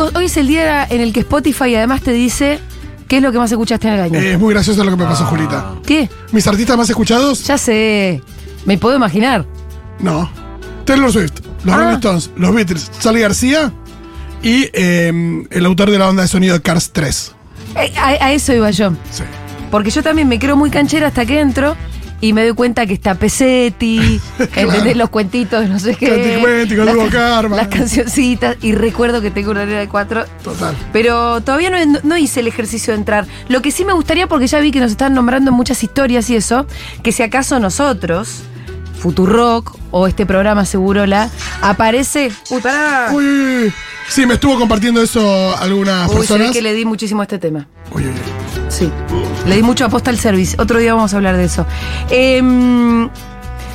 Chicos, hoy es el día en el que Spotify además te dice qué es lo que más escuchaste en el año. Eh, es muy gracioso lo que me pasó, Julita. ¿Qué? ¿Mis artistas más escuchados? Ya sé. Me puedo imaginar. No. Taylor Swift, los Ah. Rolling Stones, los Beatles, Charlie García y eh, el autor de la banda de sonido de Cars 3. Eh, a, a eso iba yo. Sí. Porque yo también me creo muy canchera hasta que entro y me doy cuenta que está Pesetti, ¿entendés? Los cuentitos, no sé qué. Cuenti, las, Hugo Karma. las cancioncitas. Y recuerdo que tengo una arena de cuatro. Total. Pero todavía no, no hice el ejercicio de entrar. Lo que sí me gustaría, porque ya vi que nos están nombrando muchas historias y eso, que si acaso nosotros, Futurock o este programa Segurola, aparece. Uy, pará. Uy, uy, uy. Sí, me estuvo compartiendo eso algunas Uy, se ve personas. que le di muchísimo a este tema. Uy, uy, uy. Sí. Le di mucho aposta al service. Otro día vamos a hablar de eso. Em,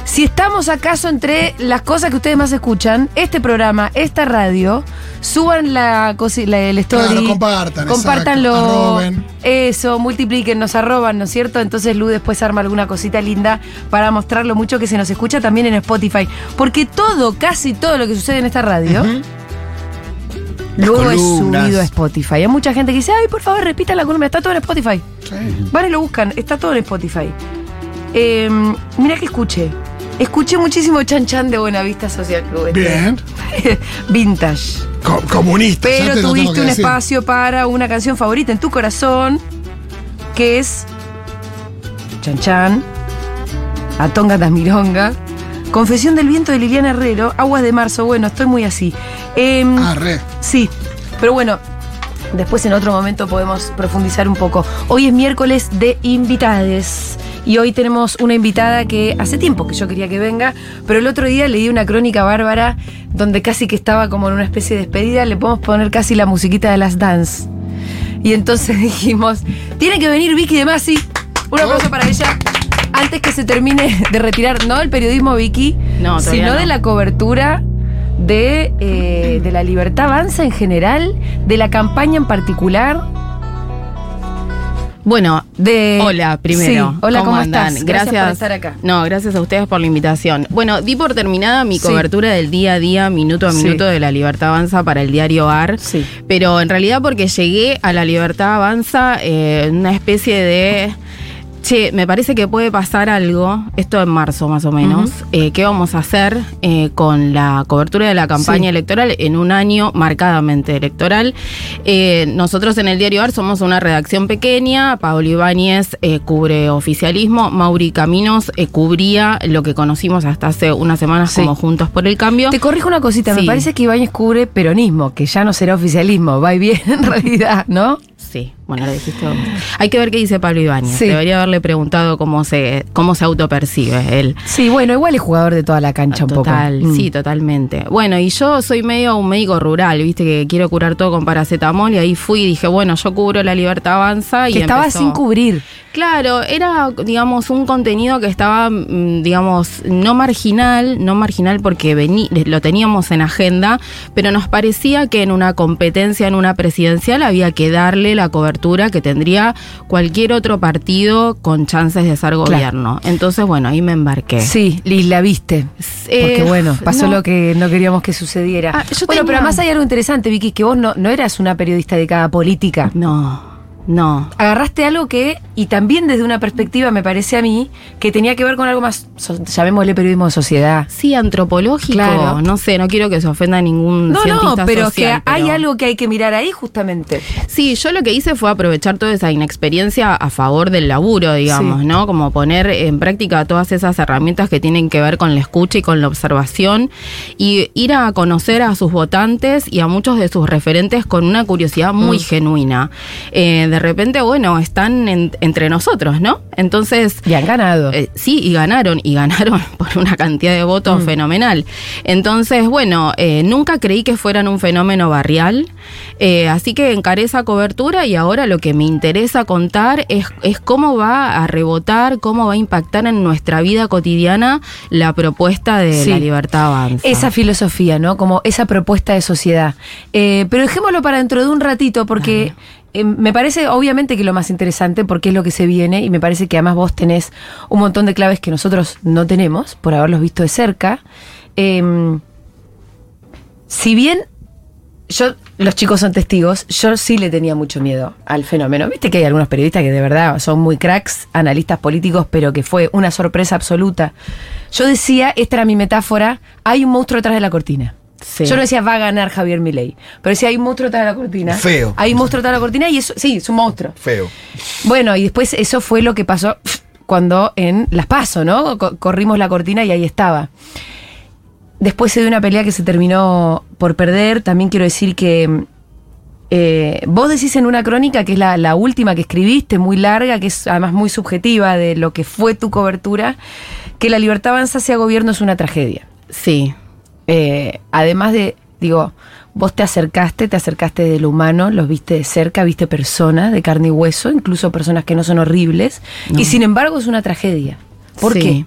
si estamos acaso entre las cosas que ustedes más escuchan, este programa, esta radio, suban la, la el story. Claro, compartan, arroben. Eso, multipliquen, nos arroban, ¿no es cierto? Entonces Lu después arma alguna cosita linda para mostrar lo mucho que se nos escucha también en Spotify. Porque todo, casi todo lo que sucede en esta radio. Luego es subido a Spotify. Hay mucha gente que dice, ay, por favor, repita la columna. Está todo en Spotify. Sí. Van y lo buscan, está todo en Spotify. Eh, mira que escuché. Escuché muchísimo Chan Chan de Buenavista Social Club. Bien. Vintage. Co- comunista. Pero tuviste un decir. espacio para una canción favorita en tu corazón, que es Chan Chan, Atonga Tasmironga, Confesión del Viento de Liliana Herrero, Aguas de Marzo. Bueno, estoy muy así. Em, Ah, re. Sí, pero bueno, después en otro momento podemos profundizar un poco. Hoy es miércoles de invitades. Y hoy tenemos una invitada que hace tiempo que yo quería que venga, pero el otro día leí una crónica bárbara donde casi que estaba como en una especie de despedida, le podemos poner casi la musiquita de las dance. Y entonces dijimos, tiene que venir Vicky de Masi. Un aplauso para ella. Antes que se termine de retirar, no del periodismo Vicky, No, sino no. de la cobertura de, eh, de la libertad avanza en general, de la campaña en particular. Bueno, De, hola primero. Sí, hola, ¿cómo, andan? estás? Gracias, por estar acá. No, gracias a ustedes por la invitación. Bueno, di por terminada mi Sí. cobertura del día a día, minuto a Sí. minuto de la Libertad Avanza para el diario AR. Sí. Pero en realidad porque llegué a la Libertad Avanza eh, en una especie de... Che, me parece que puede pasar algo, esto en marzo más o menos, eh, ¿qué vamos a hacer eh, con la cobertura de la campaña Sí. electoral en un año marcadamente electoral? Eh, nosotros en el diario AR somos una redacción pequeña, Pablo Ibáñez eh, cubre oficialismo, Mauri Caminos eh, cubría lo que conocimos hasta hace unas semanas Sí. como Juntos por el Cambio. Te corrijo una cosita, me parece que Ibáñez cubre peronismo, que ya no será oficialismo, va y viene en realidad, ¿no? Sí, bueno, lo dijiste vos. Hay que ver qué dice Pablo Ibáñez. Sí. Debería haberle preguntado cómo se, cómo se autopercibe él. Sí, bueno, igual es jugador de toda la cancha un Total, poco. Mm. sí, totalmente. Bueno, y yo soy medio un médico rural, viste que quiero curar todo con paracetamol y ahí fui y dije, bueno, yo cubro la libertad avanza y Que estaba empezó- sin cubrir. Claro, era, digamos, un contenido que estaba, mm, digamos, no marginal, no marginal porque vení, lo teníamos en agenda, pero nos parecía que en una competencia, en una presidencial, había que darle la cobertura que tendría cualquier otro partido con chances de ser gobierno. Entonces, bueno, ahí me embarqué. Sí, y la viste. Porque Eh, bueno, pasó no. lo que no queríamos que sucediera. Ah, yo bueno, tenía- pero además hay algo interesante, Vicky, que vos no, no eras una periodista dedicada a política. No, no. Agarraste algo que, y también desde una perspectiva, me parece a mí, que tenía que ver con algo más, so- llamémosle periodismo de sociedad. Sí, antropológico. Claro. No sé, no quiero que se ofenda ningún No, cientista no, pero social, que hay algo que hay que mirar ahí justamente. Sí, yo lo que hice fue aprovechar toda esa inexperiencia a favor del laburo, digamos, Sí. ¿no? Como poner en práctica todas esas herramientas que tienen que ver con la escucha y con la observación y ir a conocer a sus votantes y a muchos de sus referentes con una curiosidad muy Mm. genuina. Eh, de repente, bueno, están en- entre nosotros, ¿no? Entonces... Y han ganado. Eh, sí, y ganaron, y ganaron por una cantidad de votos Mm. fenomenal. Entonces, bueno, eh, nunca creí que fueran un fenómeno barrial, eh, así que encaré esa cobertura y ahora lo que me interesa contar es, es cómo va a rebotar, cómo va a impactar en nuestra vida cotidiana la propuesta de Sí. la libertad avanza. Esa filosofía, ¿no? Como esa propuesta de sociedad. Eh, pero dejémoslo para dentro de un ratito, porque eh, me parece obviamente que lo más interesante, porque es lo que se viene, y me parece que además vos tenés un montón de claves que nosotros no tenemos, por haberlos visto de cerca. Eh, si bien yo, los chicos son testigos, yo sí le tenía mucho miedo al fenómeno. Viste que hay algunos periodistas que de verdad son muy cracks, analistas políticos, pero que fue una sorpresa absoluta. Yo decía, esta era mi metáfora, hay un monstruo detrás de la cortina. Sí. Yo no decía va a ganar Javier Milei, pero decía hay un monstruo de la cortina. Feo. Hay un monstruo de la cortina y eso, sí, es un monstruo. Feo. Bueno, y después eso fue lo que pasó cuando en Las Paso, ¿no? Co- corrimos la cortina y ahí estaba. Después se dio una pelea que se terminó por perder. También quiero decir que eh, vos decís en una crónica, que es la, la última que escribiste, muy larga, que es además muy subjetiva de lo que fue tu cobertura, que la libertad avanza hacia gobierno es una tragedia. Sí, Eh, además de, digo, vos te acercaste, te acercaste de lo humano, los viste de cerca, viste personas de carne y hueso, incluso personas que no son horribles, No. y sin embargo es una tragedia. ¿Por Sí. qué?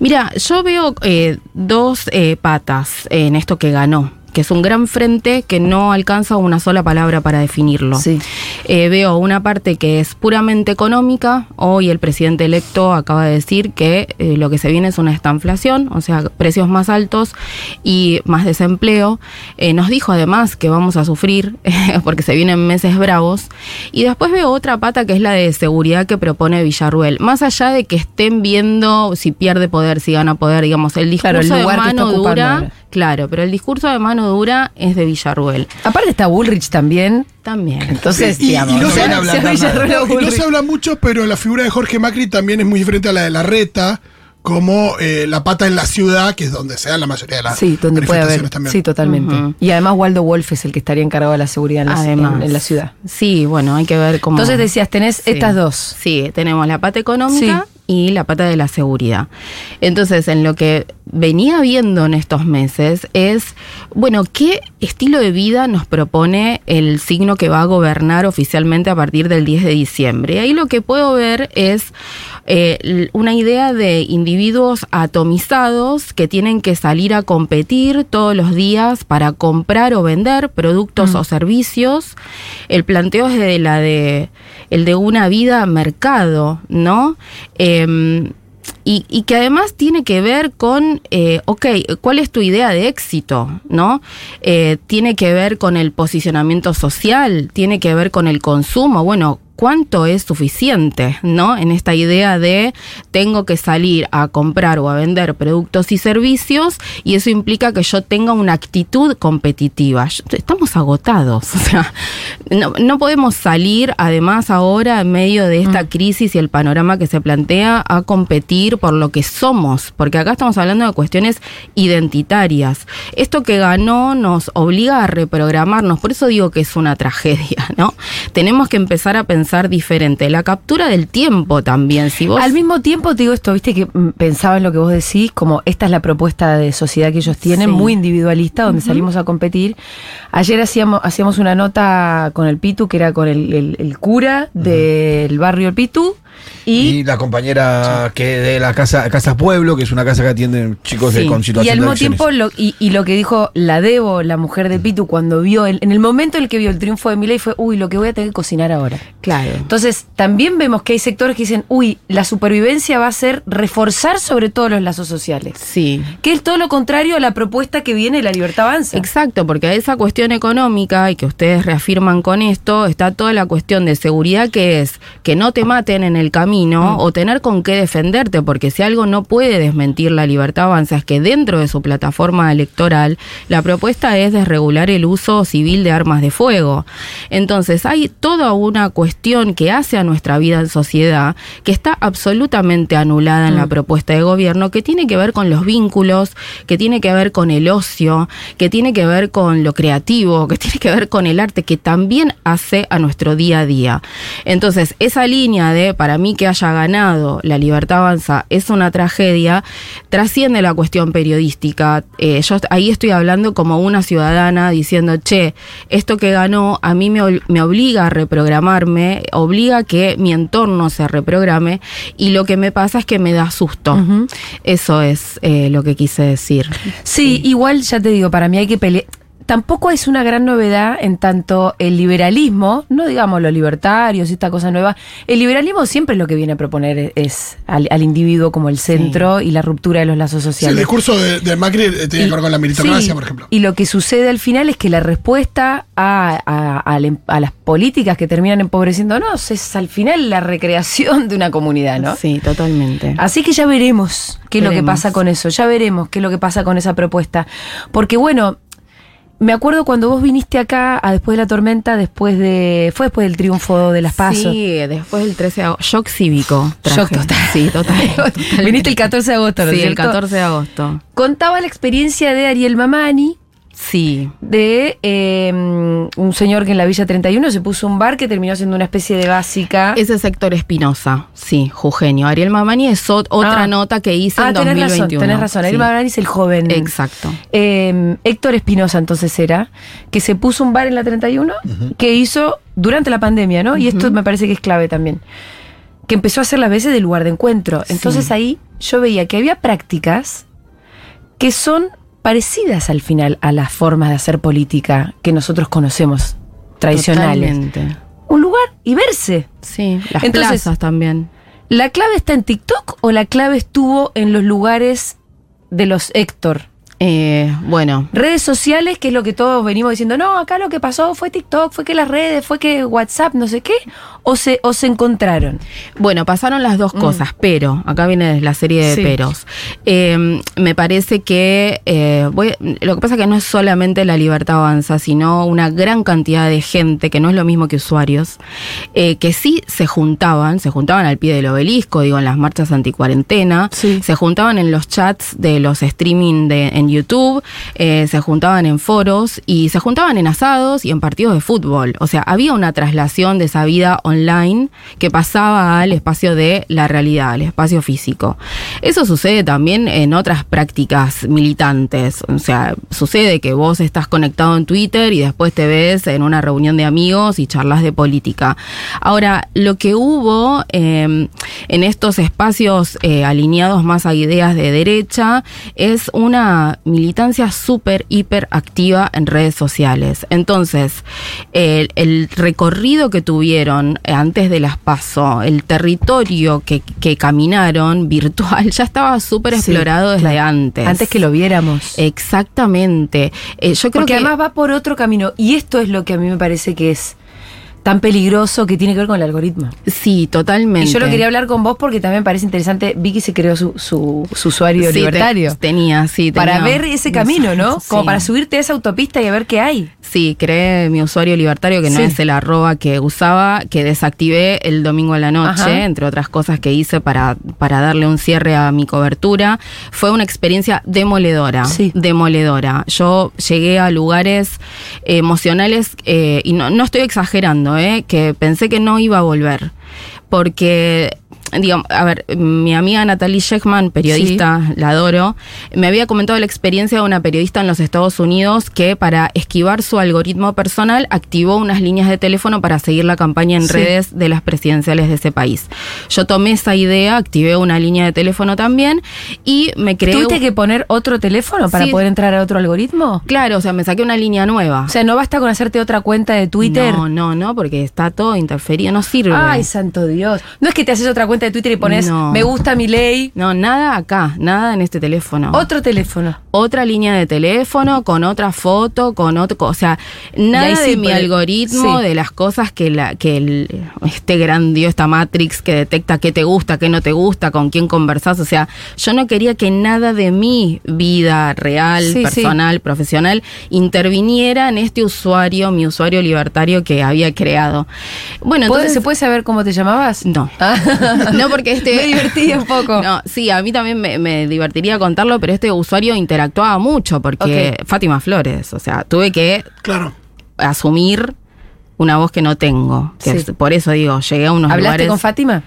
Mira, yo veo eh, dos eh, patas en esto que ganó, que es un gran frente que no alcanza una sola palabra para definirlo. Sí. Eh, veo una parte que es puramente económica. Hoy el presidente electo acaba de decir que eh, lo que se viene es una estanflación, o sea, precios más altos y más desempleo. Eh, nos dijo además que vamos a sufrir porque se vienen meses bravos. Y después veo otra pata que es la de seguridad que propone Villarruel. Más allá de que estén viendo si pierde poder, si gana poder, digamos, el discurso Claro, el de lugar que está mano ocupando dura. Claro, pero el discurso de mano dura es de Villarruel. Aparte está Bullrich también. También. Entonces, Y- no se habla No, no se mucho, pero la figura de Jorge Macri también es muy diferente a la de la reta, como eh, la pata en la ciudad, que es donde se dan la mayoría de las Sí, donde puede haber. también. Sí, totalmente. Y además Waldo Wolf es el que estaría encargado de la seguridad en la, Además. en- en la ciudad. Sí, bueno, hay que ver cómo. Entonces decías, tenés Sí. estas dos. Sí, tenemos la pata económica y la pata de la seguridad. Entonces, en lo que venía viendo en estos meses es, bueno, ¿qué estilo de vida nos propone el signo que va a gobernar oficialmente a partir del 10 de diciembre? Y ahí lo que puedo ver es eh, una idea de individuos atomizados que tienen que salir a competir todos los días para comprar o vender productos o servicios. El planteo es de la de el de una vida mercado, ¿no? Em, y, y que además tiene que ver con, eh, ok, ¿cuál es tu idea de éxito? ¿No? Eh, tiene que ver con el posicionamiento social, tiene que ver con el consumo. Bueno, ¿cuánto es suficiente? ¿No? En esta idea de tengo que salir a comprar o a vender productos y servicios y eso implica que yo tenga una actitud competitiva. Estamos agotados. O sea, no, no podemos salir además ahora en medio de esta crisis y el panorama que se plantea a competir por lo que somos, porque acá estamos hablando de cuestiones identitarias. Esto que ganó nos obliga a reprogramarnos, por eso digo que es una tragedia, ¿no? Tenemos que empezar a pensar diferente. La captura del tiempo también, si vos... Al mismo tiempo te digo esto, viste que mm, pensaba en lo que vos decís, como esta es la propuesta de sociedad que ellos tienen, Sí. muy individualista, donde salimos a competir. Ayer hacíamos, hacíamos una nota con el Pitu, que era con el, el- el cura del barrio El Pitu, Y, y, la compañera que de la casa, casa Pueblo, que es una casa que atienden chicos de, Sí. con y situación al de mismo tiempo, lo, y, y lo que dijo la Debo, la mujer de Pitu, cuando vio, el- en el momento en el que vio el triunfo de Milei fue, uy, lo que voy a tener que cocinar ahora. Claro. Entonces, también vemos que hay sectores que dicen, uy, la supervivencia va a ser reforzar sobre todo los lazos sociales. Sí. Que es todo lo contrario a la propuesta que viene de la libertad avanza. Exacto, porque a esa cuestión económica, y que ustedes reafirman con esto, está toda la cuestión de seguridad que es que no te maten en el camino o tener con qué defenderte, porque si algo no puede desmentir la libertad avanza es que dentro de su plataforma electoral la propuesta es desregular el uso civil de armas de fuego. Entonces hay toda una cuestión que hace a nuestra vida en sociedad que está absolutamente anulada en la propuesta de gobierno, que tiene que ver con los vínculos, que tiene que ver con el ocio, que tiene que ver con lo creativo, que tiene que ver con el arte, que también hace a nuestro día a día. Entonces, esa línea de, para mí que haya ganado la libertad avanza, es una tragedia, trasciende la cuestión periodística. Eh, yo ahí estoy hablando como una ciudadana diciendo, che, esto que ganó a mí me, obliga a reprogramarme, obliga a que mi entorno se reprograme y lo que me pasa es que me da susto. Eso es eh, lo que quise decir. Sí, igual ya te digo, para mí hay que pelear. Tampoco es una gran novedad en tanto el liberalismo, no digamos los libertarios y esta cosa nueva, el liberalismo siempre lo que viene a proponer es al, al individuo como el centro y la ruptura de los lazos Sí, el sociales. discurso de, de Macri eh, tiene que ver con la meritocracia, Sí, por ejemplo. Y lo que sucede al final es que la respuesta a, a- a la- a las políticas que terminan empobreciéndonos es al final la recreación de una comunidad, ¿no? Sí, totalmente. Así que ya veremos qué es lo que pasa con eso, ya veremos qué es lo que pasa con esa propuesta. Porque bueno, me acuerdo cuando vos viniste acá a después de la tormenta, después de. fue después del triunfo de las pasos. Sí, después del 13 de agosto. Shock cívico. traje. Shock total. Sí, total. Viniste el 14 de agosto, ¿no Sí, el cierto? 14 de agosto. Contaba la experiencia de Ariel Mamani, Sí. de eh, un señor que en la Villa 31 se puso un bar que terminó siendo una especie de básica. Ese sector Espinosa, sí, Jugenio. Ariel Mamani es ot- otra Ah. nota que hice ah, en tenés 2021. razón, tenés razón. Ariel Sí. Mamani es el joven. Exacto. Eh, Héctor Espinosa entonces era, que se puso un bar en la 31, que hizo durante la pandemia, ¿no? Y esto me parece que es clave también. Que empezó a hacer las veces de lugar de encuentro. Entonces Sí. ahí yo veía que había prácticas que son parecidas al final a las formas de hacer política que nosotros conocemos tradicionales. Totalmente. Un lugar y verse. Sí, las Entonces- plazas también. ¿La clave está en TikTok o la clave estuvo en los lugares de los Héctor? Eh, bueno, Redes sociales, que es lo que todos venimos diciendo, no, acá lo que pasó fue TikTok, fue que las redes, fue que WhatsApp, no sé qué, o se, o se encontraron. Bueno, pasaron las dos cosas, pero, acá viene la serie de Mm. Sí. peros. Eh, me parece que, eh, voy- lo que pasa es que no es solamente la libertad avanza, sino una gran cantidad de gente, que no es lo mismo que usuarios, eh, que sí se juntaban, se juntaban al pie del obelisco, digo, en las marchas anticuarentena, Sí. se juntaban en los chats de los streaming de, en YouTube, eh, se juntaban en foros y se juntaban en asados y en partidos de fútbol. O sea, había una traslación de esa vida online que pasaba al espacio de la realidad, al espacio físico. Eso sucede también en otras prácticas militantes. O sea, sucede que vos estás conectado en Twitter y después te ves en una reunión de amigos y charlas de política. Ahora, lo que hubo eh, en estos espacios eh, alineados más a ideas de derecha es una militancia súper, hiper activa en redes sociales. Entonces, el, el recorrido que tuvieron eh, antes de las PASO, el territorio que, que caminaron virtual, ya estaba súper Sí, explorado desde claro. antes. Antes que lo viéramos. Exactamente. Eh, yo creo Porque que además va por otro camino. Y esto es lo que a mí me parece que es tan peligroso que tiene que ver con el algoritmo. sí, totalmente. Y yo lo quería hablar con vos porque también me parece interesante. Vicky se creó su, su, su usuario Sí, te- libertario. tenía, sí. para tenía ver ese camino, ¿no? Sí. Como para subirte a esa autopista y a ver qué hay. Sí, creé mi usuario libertario, que no Sí. es el arroba que usaba, que desactivé el domingo a la noche, Ajá. entre otras cosas que hice para, para darle un cierre a mi cobertura. Fue una experiencia demoledora, Sí. demoledora. Yo llegué a lugares emocionales, eh, y no, no estoy exagerando, eh, que pensé que no iba a volver. Porque, digamos, a ver, mi amiga Natalie Sheckman, periodista, la adoro, me había comentado la experiencia de una periodista en los Estados Unidos que para esquivar su algoritmo personal activó unas líneas de teléfono para seguir la campaña en Sí. redes de las presidenciales de ese país. Yo tomé esa idea, activé una línea de teléfono también y me creé... ¿Tuviste que poner otro teléfono para Sí. poder entrar a otro algoritmo? Claro, o sea, me saqué una línea nueva. O sea, no basta con hacerte otra cuenta de Twitter. No, no, no, porque está todo interferido, no sirve. Ay, santo Dios. No es que te haces otra cuenta de Twitter y pones No. me gusta mi ley. No, nada acá, nada en este teléfono. Otro teléfono. otra línea de teléfono, con otra foto, con otro, o sea, nada sí, de mi algoritmo, sí. de las cosas que la, que el, este gran Dios, esta Matrix que detecta qué te gusta, qué no te gusta, con quién conversás, o sea, yo no quería que nada de mi vida real, Sí, personal, profesional, interviniera en este usuario, mi usuario libertario que había creado. Bueno, ¿Puede- entonces ¿Se puede saber cómo te llamabas? no. Ah. No, porque este. Me divertí un poco. No, sí, a mí también me, me divertiría contarlo, pero este usuario interactuaba mucho porque. Fátima Flores, o sea, tuve que Claro. asumir una voz que no tengo. Que Sí. es- por eso digo, llegué a unos ¿Hablaste lugares. con Fátima?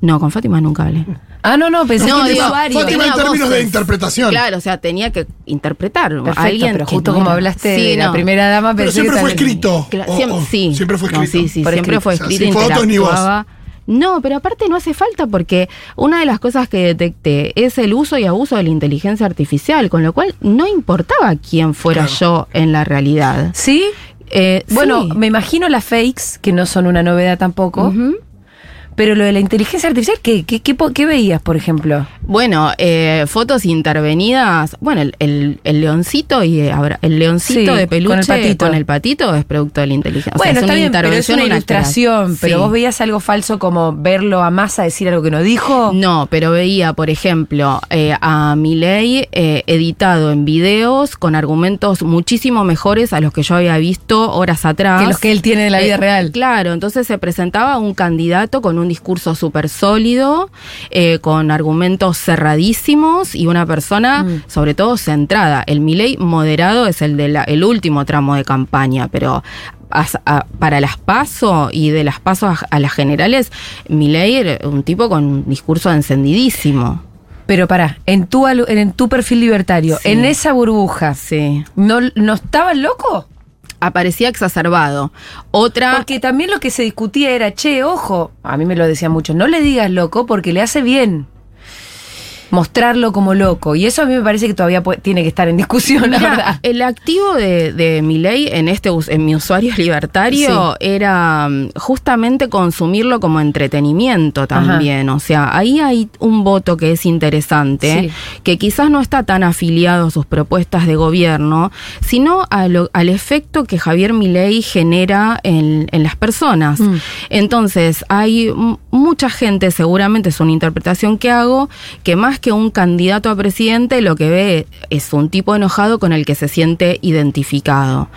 No, con Fátima nunca hablé. Ah, no, no, pensé No, que digo. Fátima en términos de interpretación. Claro, o sea, tenía que interpretar a alguien. pero justo como hablaste Sí, de la no. primera dama, Pero pensé siempre que fue escrito. O- siempre, o sí. Siempre fue No, escrito. sí, sí, Por siempre escrito. fue O sea, escrito. sin fotos ni voz. No, pero aparte no hace falta porque una de las cosas que detecté es el uso y abuso de la inteligencia artificial, con lo cual no importaba quién fuera yo en la realidad. ¿Sí? Eh, Bueno, sí. me imagino las fakes, que no son una novedad tampoco. Pero lo de la inteligencia artificial, ¿qué, qué, qué veías, por ejemplo? Bueno, eh, fotos intervenidas. Bueno, el, el- el leoncito y eh, el leoncito Sí, de peluche con el patito. con el patito es producto de la inteligencia. O sea, bueno, es está una bien, pero es intervención, una ilustración. Pero Sí. vos veías algo falso como verlo a masa decir algo que no dijo. No, pero veía, por ejemplo, eh, a Milei eh, editado en videos con argumentos muchísimo mejores a los que yo había visto horas atrás. Que los que él tiene en la vida Eh, real. Claro, entonces se presentaba un candidato con un discurso súper sólido, eh, con argumentos cerradísimos y una persona, Mm. sobre todo, centrada. El Milei moderado es el del el último tramo de campaña, pero a- para las PASO y de las PASO a, a las generales, Milei era un tipo con un discurso encendidísimo. Pero pará, en tu, en tu perfil libertario, Sí. en esa burbuja, Sí. ¿no, ¿no estaba loco? Aparecía exacerbado. Otra. Porque también lo que se discutía era, che, ojo, a mí me lo decían mucho, no le digas loco porque le hace bien mostrarlo como loco. Y eso a mí me parece que todavía puede- tiene que estar en discusión, la verdad. el activo de, de mi ley en este en mi usuario libertario era mm, justamente consumirlo como entretenimiento también. O sea, ahí hay un voto que es interesante, Sí. que quizás no está tan afiliado a sus propuestas de gobierno, sino a lo- al efecto que Javier Milei genera en, en las personas. Mm. Entonces, hay mucha gente, seguramente es una interpretación que hago, que más que un candidato a presidente, lo que ve es un tipo enojado con el que se siente identificado.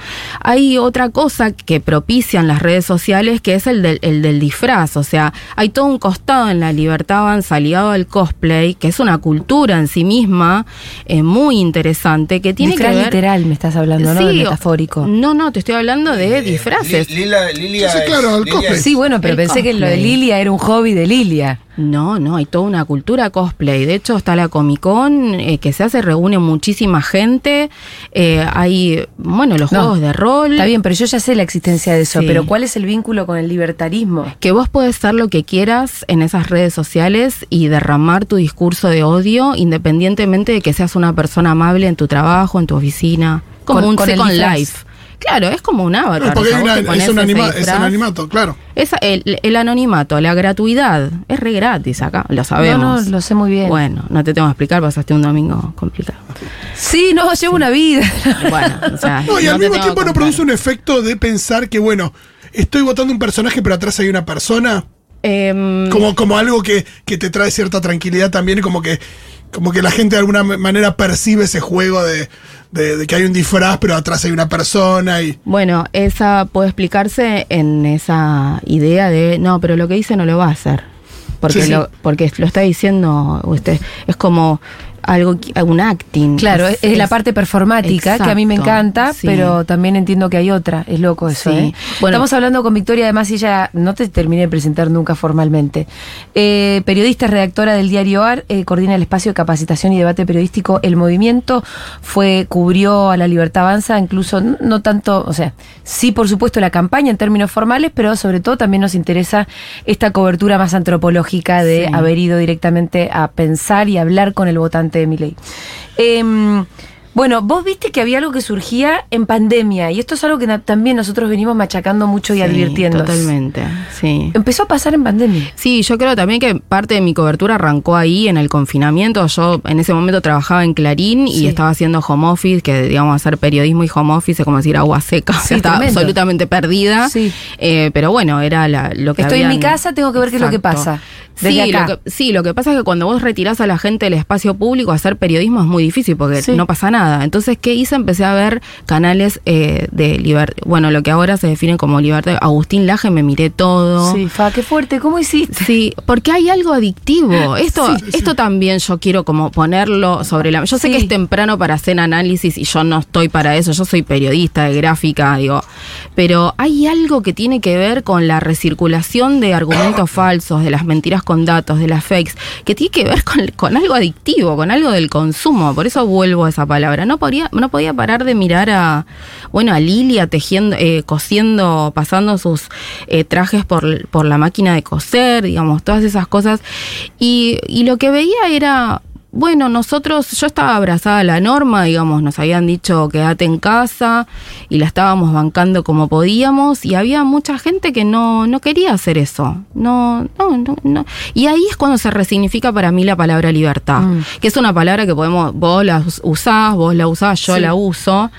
Hay otra cosa que propician las redes sociales, que es el del, el del disfraz. O sea, hay todo un costado en la libertad avanza ligado al cosplay, que es una cultura en sí misma eh, muy interesante, que tiene Disfraz que ver... literal me estás hablando, ¿no? Sí, metafórico. No, no, te estoy hablando de disfraces. Li- Lila, Lilia Sí, claro, el cosplay. bueno, pero el pensé que lo de. Lilia era un hobby de Lilia. No, no, hay toda una cultura cosplay. De hecho, está la Comic Con eh, que se hace, reúne muchísima gente. Eh, hay, bueno, los No, juegos de rol. Está bien, pero yo ya sé la existencia de eso. Sí. Pero ¿cuál es el vínculo con el libertarismo? Que vos podés ser lo que quieras en esas redes sociales y derramar tu discurso de odio independientemente de que seas una persona amable en tu trabajo, en tu oficina. Como Con- un con Second. Life. Claro, es como un avatar. No, vos una- es, un anima- es un animato, claro. Esa- el, el anonimato, la gratuidad, es re gratis acá, lo sabemos. No, no, lo sé muy bien. Bueno, no te tengo que explicar, pasaste un domingo complicado. Sí, no, llevo una vida. Bueno, o sea, No, y al mismo tiempo no produce un efecto de pensar que, bueno, estoy votando un personaje, pero atrás hay una persona. Em, Como, como algo que, que te trae cierta tranquilidad también, y como que, como que la gente de alguna manera percibe ese juego de, de- de que hay un disfraz, pero atrás hay una persona y. Bueno, esa puede explicarse en esa idea de, no, pero lo que dice no lo va a hacer. Porque, Sí, sí. Lo, porque lo está diciendo usted. Es como algo, un acting. Claro, es, es la parte performática que a mí me encanta, sí. pero también entiendo que hay otra. Es loco eso, Sí. ¿eh? Bueno. Estamos hablando con Victoria, además ella no te terminé de presentar nunca formalmente. Eh, periodista, redactora del diario AR, eh, coordina el espacio de capacitación y debate periodístico El Movimiento, fue, cubrió a la Libertad Avanza, incluso no, no tanto, o sea, sí por supuesto la campaña en términos formales, pero sobre todo también nos interesa esta cobertura más antropológica de Sí. haber ido directamente a pensar y hablar con el votante Em, bueno, vos viste que había algo que surgía en pandemia y esto es algo que también nosotros venimos machacando mucho y Sí, advirtiendo. Totalmente, sí. Empezó a pasar en pandemia. Sí, yo creo también que parte de mi cobertura arrancó ahí en el confinamiento. Yo en ese momento trabajaba en Clarín y estaba haciendo home office, que digamos hacer periodismo y home office es como decir agua seca. O Sí, sea, estaba tremendo. absolutamente perdida. Sí. Eh, pero bueno, era la- lo que Estoy en mi casa, tengo que ver qué es lo que pasa. Desde Sí acá. lo, que, sí, lo que pasa es que cuando vos retirás a la gente del espacio público, hacer periodismo es muy difícil porque no pasa nada. Entonces, ¿qué hice? Empecé a ver canales eh, de libertad. Bueno, lo que ahora se define como libertad. Agustín Laje, me miré todo. Sí, fa, qué fuerte, ¿cómo hiciste? Sí, porque hay algo adictivo. Esto, esto también yo quiero como ponerlo sobre la. Yo sé Sí. que es temprano para hacer análisis y yo no estoy para eso. Yo soy periodista de gráfica, digo. Pero hay algo que tiene que ver con la recirculación de argumentos falsos, de las mentiras con datos, de las fakes, que tiene que ver con, con algo adictivo, con algo del consumo. Por eso vuelvo a esa palabra. No podía, no podía parar de mirar a, bueno, a Lilia tejiendo, eh, cosiendo, pasando sus eh, trajes por, por la máquina de coser, digamos, todas esas cosas. Y, y lo que veía era bueno, nosotros, yo estaba abrazada a la norma, digamos, nos habían dicho quédate en casa y la estábamos bancando como podíamos y había mucha gente que no, no quería hacer eso. No, no, no, no. Y ahí es cuando se resignifica para mí la palabra libertad, Mm. que es una palabra que podemos, vos la us- usás, vos la usás, yo Sí. la uso.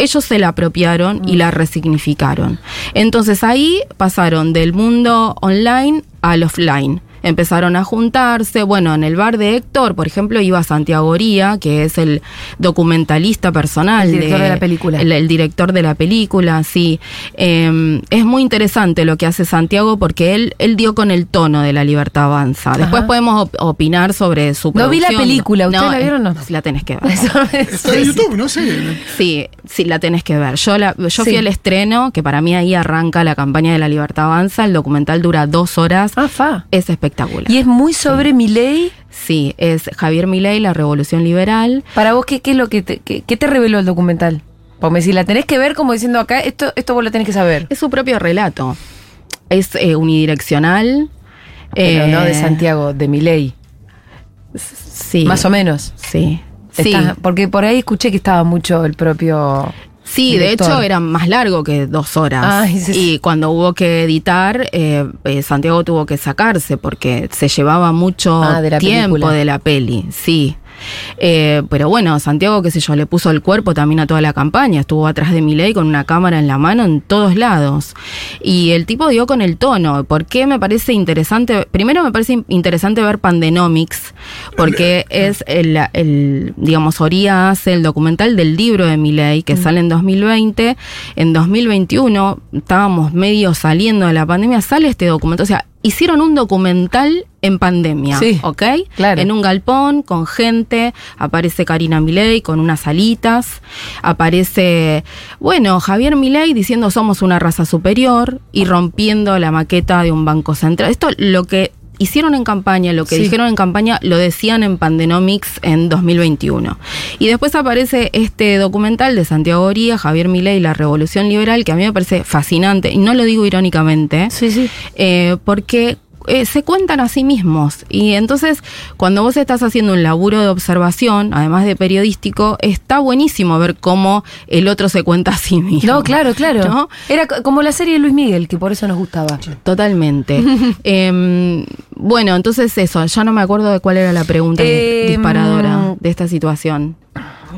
Ellos se la apropiaron y la resignificaron. Entonces ahí pasaron del mundo online al offline. Empezaron a juntarse. Bueno, en el bar de Héctor, por ejemplo, iba Santiago Oría, que es el documentalista personal. El director de la película. El, el director de la película, sí. Eh, es muy interesante lo que hace Santiago porque él, él dio con el tono de la libertad avanza. Después Ajá. podemos op- opinar sobre su No vi la producción. película, ¿ustedes la vieron o no? eh, La tenés que ver. Está en YouTube, no sé. Sí, sí, la tenés que ver. Yo, la, yo Sí. fui al estreno, que para mí ahí arranca la campaña de la libertad avanza. El documental dura dos horas. Ah, fa. Es espectacular. Y es muy sobre ley. Sí, es Javier Milei, la revolución liberal. Para vos, ¿qué, qué es lo que te, qué, qué te reveló el documental? Porque si la tenés que ver como diciendo acá, esto, esto vos lo tenés que saber. Es su propio relato. Es eh, unidireccional. Pero eh, no de Santiago, de mi ley. Sí. Más o menos. Sí. Sí. Porque por ahí escuché que estaba mucho el propio. Sí, de hecho era más largo que dos horas. Ay, sí, sí. Y cuando hubo que editar, eh, eh, Santiago tuvo que sacarse porque se llevaba mucho Ah, de tiempo película. de la peli, sí. Eh, pero bueno, Santiago, qué sé yo, le puso el cuerpo también a toda la campaña. Estuvo atrás de Milei con una cámara en la mano en todos lados. Y el tipo dio con el tono. ¿Por qué me parece interesante? Primero me parece in- interesante ver Pandenomics, porque es el, el, digamos, Oría hace el documental del libro de Milei, que sale en 2020. En 2021 estábamos medio saliendo de la pandemia, sale este documento. O sea, hicieron un documental en pandemia, Sí, ¿ok? claro. En un galpón con gente, aparece Karina Milei con unas alitas, aparece, bueno, Javier Milei diciendo somos una raza superior y rompiendo la maqueta de un banco central. Esto lo que hicieron en campaña, lo que Sí. dijeron en campaña, lo decían en Pandenomics en 2021. Y después aparece este documental de Santiago Oría, Javier Milei, La Revolución Liberal, que a mí me parece fascinante, y no lo digo irónicamente, Sí, sí. eh, porque eh, se cuentan a sí mismos. Y entonces, cuando vos estás haciendo un laburo de observación, además de periodístico, está buenísimo ver cómo el otro se cuenta a sí mismo. No, claro, claro. ¿No? Era co- como la serie de Luis Miguel, que por eso nos gustaba. Totalmente. Em, bueno, entonces eso, ya no me acuerdo de cuál era la pregunta Em, disparadora de esta situación.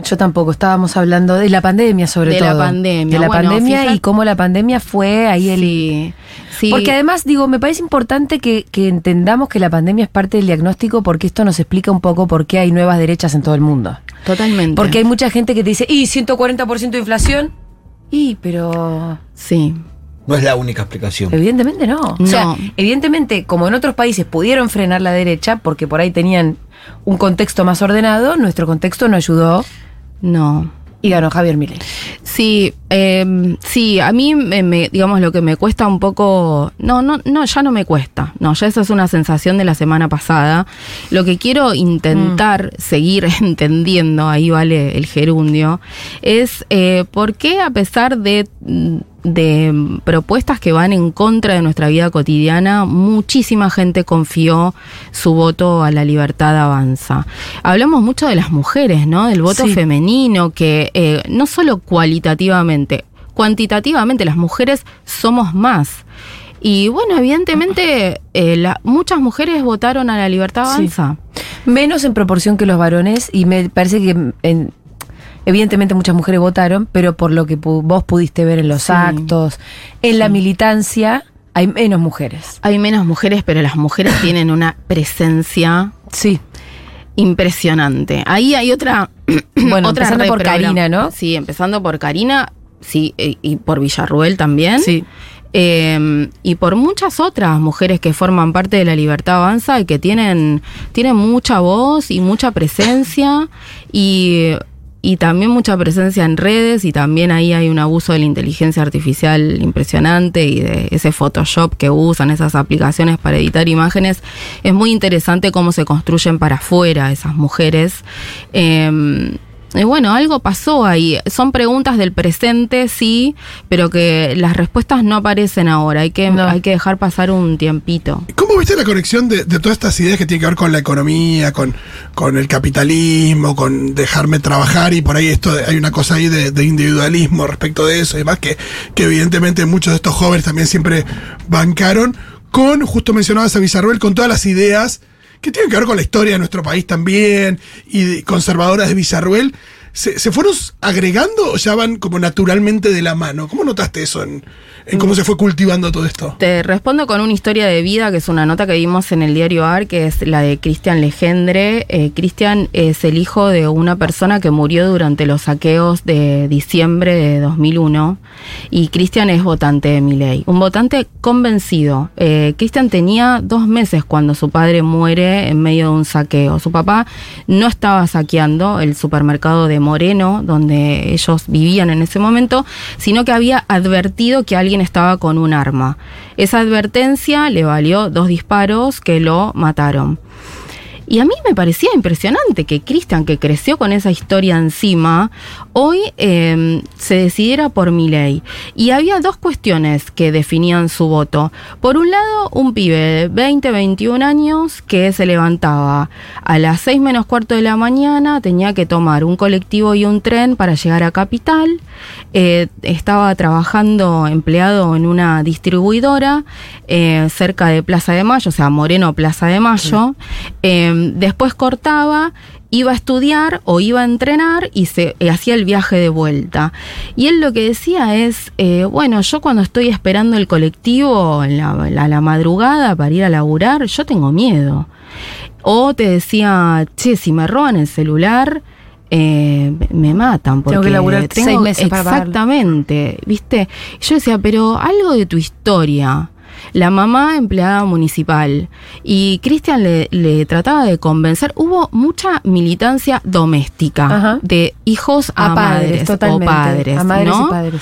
Yo tampoco, estábamos hablando de la pandemia sobre De todo. la pandemia, De la bueno, pandemia fíjate- y cómo la pandemia fue ahí el... Sí, sí. Porque además, digo, me parece importante que, que entendamos que la pandemia es parte del diagnóstico porque esto nos explica un poco por qué hay nuevas derechas en todo el mundo. Totalmente. Porque hay mucha gente que te dice, y 140% de inflación. Y, pero Sí. No es la única explicación. evidentemente no. O sea, No. evidentemente, como en otros países pudieron frenar la derecha porque por ahí tenían un contexto más ordenado, nuestro contexto no ayudó No. y ganó Javier Milei. Sí, eh, sí, a mí, me, me- digamos, lo que me cuesta un poco, no, no, no, ya no me cuesta, no, ya eso es una sensación de la semana pasada. Lo que quiero intentar seguir entendiendo, ahí vale el gerundio, es eh, por qué a pesar de, de propuestas que van en contra de nuestra vida cotidiana, muchísima gente confió su voto a la libertad avanza. Hablamos mucho de las mujeres, ¿no? Del voto Sí. femenino, que eh, no solo cualitativamente, cuantitativamente las mujeres somos más. Y bueno, evidentemente eh, la- muchas mujeres votaron a la libertad Sí. avanza. Menos en proporción que los varones y me parece que en- evidentemente muchas mujeres votaron, pero por lo que pu- vos pudiste ver en los Sí. actos, en la militancia, hay menos mujeres. Hay menos mujeres, pero las mujeres tienen una presencia Sí. impresionante. Ahí hay otra. Bueno, otra empezando por Karina, ¿no? Sí, empezando por Karina, sí, eh, y por Villarruel también. Sí. Eh, y por muchas otras mujeres que forman parte de la Libertad Avanza y que tienen, tienen mucha voz y mucha presencia y, y también mucha presencia en redes y también ahí hay un abuso de la inteligencia artificial impresionante y de ese Photoshop que usan, esas aplicaciones para editar imágenes. Es muy interesante cómo se construyen para afuera esas mujeres. Eh, Y bueno, algo pasó ahí. Son preguntas del presente, sí, pero que las respuestas no aparecen ahora. Hay que, No. hay que dejar pasar un tiempito. ¿Cómo viste la conexión de, de todas estas ideas que tienen que ver con la economía, con, con el capitalismo, con dejarme trabajar y por ahí esto de- hay una cosa ahí de, de individualismo respecto de eso y demás que, que evidentemente muchos de estos jóvenes también siempre bancaron con, justo mencionabas a Villarroel, con todas las ideas que tienen que ver con la historia de nuestro país también y conservadoras de Villarruel. ¿Se, fueron agregando o ya van como naturalmente de la mano? ¿Cómo notaste eso en, cómo se fue cultivando todo esto? Te respondo con una historia de vida, que es una nota que vimos en el diario AR, que es la de Cristian Legendre. Eh, Cristian es el hijo de una persona que murió durante los saqueos de diciembre de 2001. Y Cristian es votante de Milei. Un votante convencido. Eh, Cristian tenía dos meses cuando su padre muere en medio de un saqueo. Su papá no estaba saqueando el supermercado de Moreno, donde ellos vivían en ese momento, sino que había advertido que alguien estaba con un arma. Esa advertencia le valió dos disparos que lo mataron. Y a mí me parecía impresionante que Cristian, que creció con esa historia encima, hoy eh, se decidiera por mi ley. Y había dos cuestiones que definían su voto. Por un lado, un pibe de 20, 21 años que se levantaba a las 6 menos cuarto de la mañana, tenía que tomar un colectivo y un tren para llegar a Capital. Eh, estaba trabajando empleado en una distribuidora eh, cerca de Plaza de Mayo, o sea, Moreno Plaza de Mayo. Eh, después cortaba, iba a estudiar o iba a entrenar y se eh, hacía el viaje de vuelta. Y él lo que decía es, eh, bueno, yo cuando estoy esperando el colectivo en la, la- la madrugada para ir a laburar, yo tengo miedo. O te decía, che, si me roban el celular, eh, me matan. Porque Tengo que laburar seis meses para. Exactamente, ¿viste? Y Yo decía, pero algo de tu historia. La mamá empleada municipal y Cristian le, le trataba de convencer. Hubo mucha militancia doméstica Ajá. de hijos a, A padres, madres totalmente. o padres, A madres ¿no? y padres.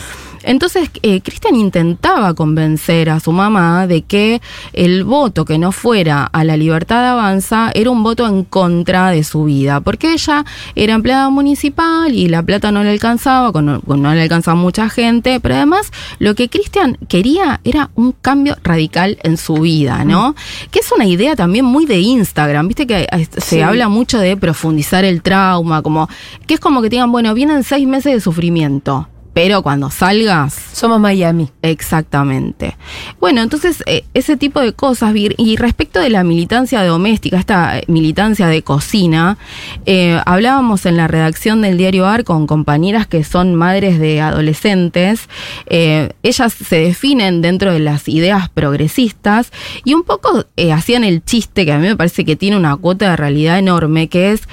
Entonces, eh, Cristian intentaba convencer a su mamá de que el voto que no fuera a la libertad avanza era un voto en contra de su vida, porque ella era empleada municipal y la plata no le alcanzaba, con- con- no le alcanzaba mucha gente, pero además lo que Cristian quería era un cambio radical en su vida, ¿no? Que es una idea también muy de Instagram, viste que eh, se Sí. habla mucho de profundizar el trauma, como que es como que te digan, bueno, vienen seis meses de sufrimiento. Pero cuando salgas, Somos Miami. exactamente. Bueno, entonces eh, ese tipo de cosas. Y respecto de la militancia doméstica, esta eh, militancia de cocina, eh, hablábamos en la redacción del diario AR con compañeras que son madres de adolescentes. Eh, ellas se definen dentro de las ideas progresistas y un poco hacían el chiste que a mí me parece que tiene una cuota de realidad enorme, que es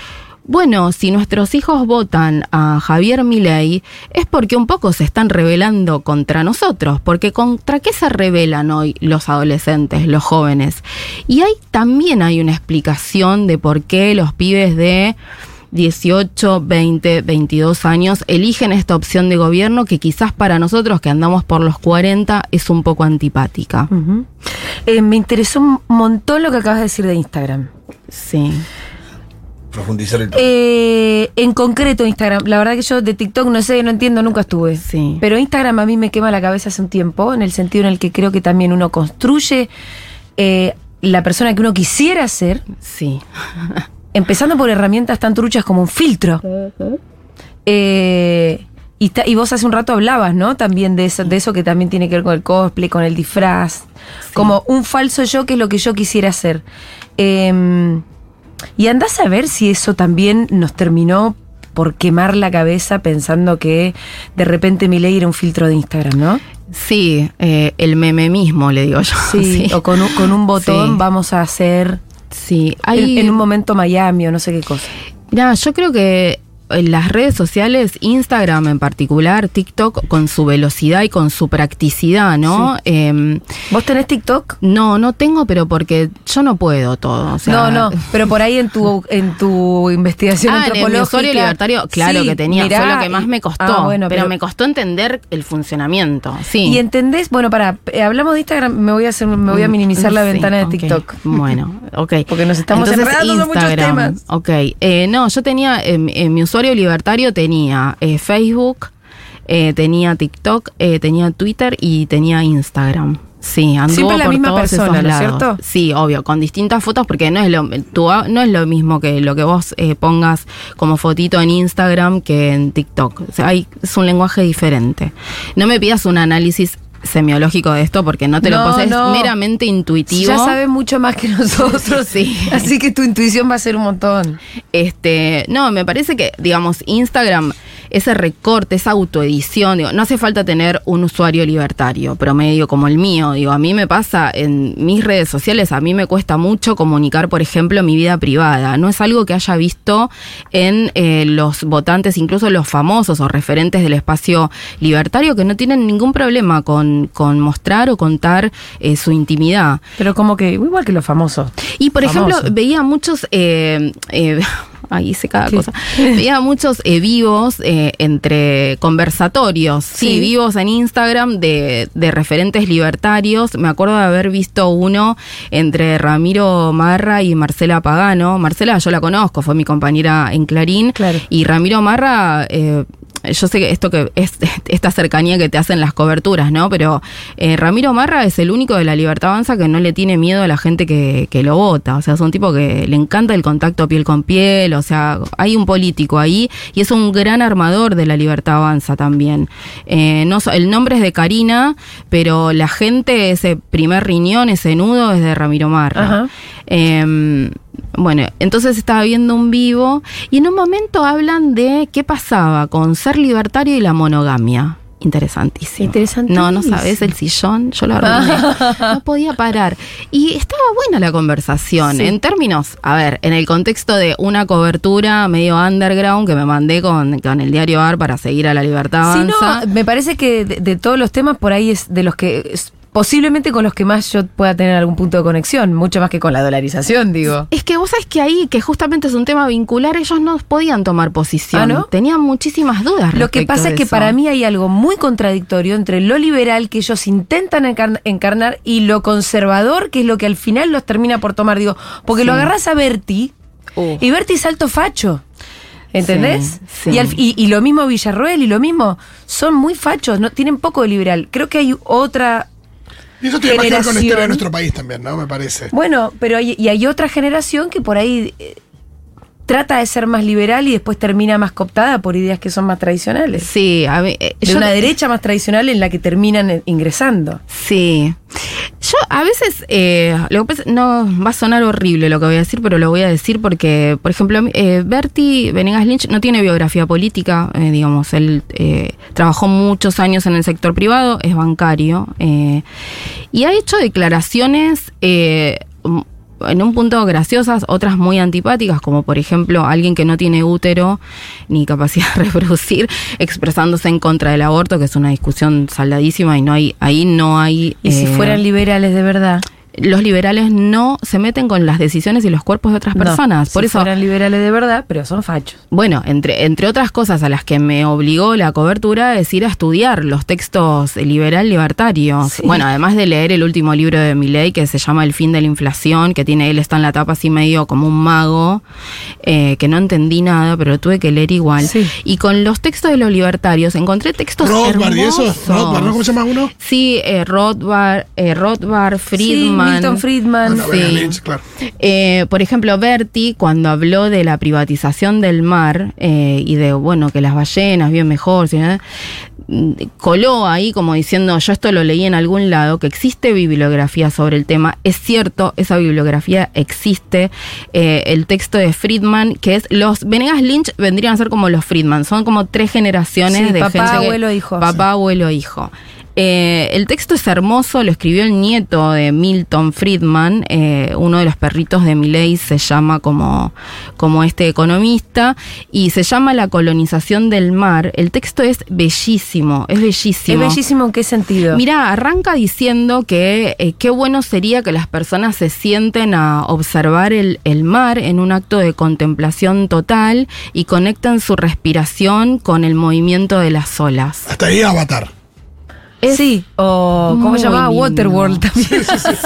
bueno, si nuestros hijos votan a Javier Milei es porque un poco se están rebelando contra nosotros, porque contra qué se rebelan hoy los adolescentes, los jóvenes. Y ahí también hay una explicación de por qué los pibes de 18, 20, 22 años eligen esta opción de gobierno que quizás para nosotros que andamos por los 40 es un poco antipática. Eh, me interesó un montón lo que acabas de decir de Instagram. Sí. Profundizar el Eh, en concreto Instagram, la verdad que yo de TikTok no sé, no entiendo, nunca estuve. Sí. Pero Instagram a mí me quema la cabeza hace un tiempo, en el sentido en el que creo que también uno construye eh, la persona que uno quisiera ser, Sí. empezando por herramientas tan truchas como un filtro. Eh, y, ta- y vos hace un rato hablabas, ¿no? También de eso, de eso que también tiene que ver con el cosplay, con el disfraz. Como un falso yo, que es lo que yo quisiera hacer. Eh, y andás a ver si eso también nos terminó por quemar la cabeza pensando que de repente mi ley era un filtro de Instagram, ¿no? Sí, eh, el meme mismo, le digo yo. Sí, o con un, con un botón Sí. vamos a hacer Sí, en, hay, en un momento Miami o no sé qué cosa. Mirá, yo creo que en las redes sociales, Instagram en particular, TikTok, con su velocidad y con su practicidad, ¿no? Em, ¿Vos tenés TikTok? no, no tengo, pero porque yo no puedo todo. o sea, no, no, pero por ahí en tu en tu investigación Ah, en el antropológica. libertario, claro Sí, que tenía, mirá, fue lo que más me costó. Ah, bueno, pero, pero, me costó entender el funcionamiento. Sí. Y entendés, bueno, para, hablamos de Instagram, me voy a hacer, me voy a minimizar la Mm, Sí, ventana de ok. TikTok. Bueno, ok. Porque nos estamos enredando en muchos temas. Ok, eh, no, yo tenía en, en mi usuario libertario tenía eh, Facebook, eh, tenía TikTok, eh, tenía Twitter y tenía Instagram. Sí, anduvo Siempre la por misma todos persona, esos ¿no es lados. cierto? Sí, obvio, con distintas fotos porque no es lo tu- no es lo mismo que lo que vos eh, pongas como fotito en Instagram que en TikTok. O sea, hay, es un lenguaje diferente. No me pidas un análisis semiológico de esto porque no te lo No, puedo, es meramente intuitivo. Ya sabes mucho más que nosotros. Sí. Así que tu intuición va a ser un montón. Este, no, me parece que, digamos, Instagram, ese recorte, esa autoedición, digo, no hace falta tener un usuario libertario, promedio como el mío. Digo, a mí me pasa en mis redes sociales, a mí me cuesta mucho comunicar, por ejemplo, mi vida privada. No es algo que haya visto en eh, los votantes, incluso los famosos o referentes del espacio libertario, que no tienen ningún problema con, con mostrar o contar eh, su intimidad. Pero como que, igual que los famosos. Y por ejemplo, veía muchos, eh, eh, ahí hice cada Sí. cosa, veía muchos eh, vivos eh, entre conversatorios, sí. Sí. vivos en Instagram de, de referentes libertarios. Me acuerdo de haber visto uno entre Ramiro Marra y Marcela Pagano. Marcela yo la conozco, fue mi compañera en Clarín. Claro. Y Ramiro Marra... eh, yo sé que esto que es esta cercanía que te hacen las coberturas, ¿no? Pero eh, Ramiro Marra es el único de la Libertad Avanza que no le tiene miedo a la gente que, que lo vota. O sea, es un tipo que le encanta el contacto piel con piel. O sea, hay un político ahí y es un gran armador de la Libertad Avanza también. Eh, no, el nombre es de Karina, pero la gente, ese primer riñón, ese nudo es de Ramiro Marra. Ajá. Eh, bueno, entonces estaba viendo un vivo y en un momento hablan de qué pasaba con ser libertario y la monogamia. Interesantísimo. Interesantísimo. No, no sabes, el sillón, yo lo arruiné. No podía parar. Y estaba buena la conversación. Sí. En términos, a ver, en el contexto de una cobertura medio underground que me mandé con, con el diario AR para seguir a la libertad Sí, avanza. no, me parece que de, de todos los temas por ahí es de los que es posiblemente con los que más yo pueda tener algún punto de conexión, mucho más que con la dolarización, digo. Es que vos sabés que ahí, que justamente es un tema vincular, ellos no podían tomar posición. ¿Ah, no? Tenían muchísimas dudas. Lo que pasa es que eso. para mí hay algo muy contradictorio entre lo liberal que ellos intentan encar- encarnar y lo conservador que es lo que al final los termina por tomar, digo, porque Sí. lo agarras a Berti Uh. y Berti es alto facho. ¿Entendés? Sí, sí. Y, al- y- y lo mismo Villarroel y lo mismo. Son muy fachos, no tienen poco de liberal. Creo que hay otra Y eso tiene que ver con la historia de nuestro país también, ¿no? Me parece. Bueno, pero hay, y hay otra generación que por ahí eh, trata de ser más liberal y después termina más cooptada por ideas que son más tradicionales. Sí, a mí, eh, De yo- una derecha más tradicional en la que terminan eh, ingresando. Sí. Yo a veces, eh, lo que pasa- no va a sonar horrible lo que voy a decir, pero lo voy a decir porque, por ejemplo, eh, Bertie Venegas Lynch no tiene biografía política, eh, digamos, él eh, trabajó muchos años en el sector privado, es bancario, eh, y ha hecho declaraciones... en un punto graciosas, otras muy antipáticas, como por ejemplo alguien que no tiene útero ni capacidad de reproducir, expresándose en contra del aborto, que es una discusión saldadísima y no hay, ahí no hay. Y si eh, fueran liberales de verdad. Los liberales no se meten con las decisiones y los cuerpos de otras No, personas. Por si eso, fueran liberales de verdad, pero son fachos. bueno, entre, entre otras cosas a las que me obligó la cobertura es ir a estudiar los textos liberal libertarios. Sí. Bueno, además de leer el último libro de Milley que se llama El fin de la inflación, que tiene él está en la tapa así medio como un mago, eh, que no entendí nada, pero lo tuve que leer igual. Sí. Y con los textos de los libertarios encontré textos Rothbard y eso. hermosos. Rothbard, ¿no? ¿Cómo se llama uno? Sí, eh, Rothbard, eh, Rothbard, Friedman. Sí, Milton Friedman. Sí. Lynch, claro. Eh, por ejemplo, Berti, cuando habló de la privatización del mar eh, y de, bueno, que las ballenas viven mejor, ¿sí? ¿eh? Coló ahí como diciendo, yo esto lo leí en algún lado, que existe bibliografía sobre el tema. Es cierto, esa bibliografía existe. Eh, el texto de Friedman, que es los Venegas Lynch vendrían a ser como los Friedman, son como tres generaciones Sí, de papá, gente. que- abuelo, hijo. Papá, abuelo, hijo. Eh, el texto es hermoso, lo escribió el nieto de Milton Friedman, eh, uno de los perritos de Milley se llama como, como este economista, y se llama La colonización del mar. El texto es bellísimo, es bellísimo. Es bellísimo en qué sentido. Mira, arranca diciendo que eh, qué bueno sería que las personas se sienten a observar el, el mar en un acto de contemplación total y conecten su respiración con el movimiento de las olas. Hasta ahí Avatar. Es sí, o ¿cómo muy se llamaba? lindo. Waterworld también.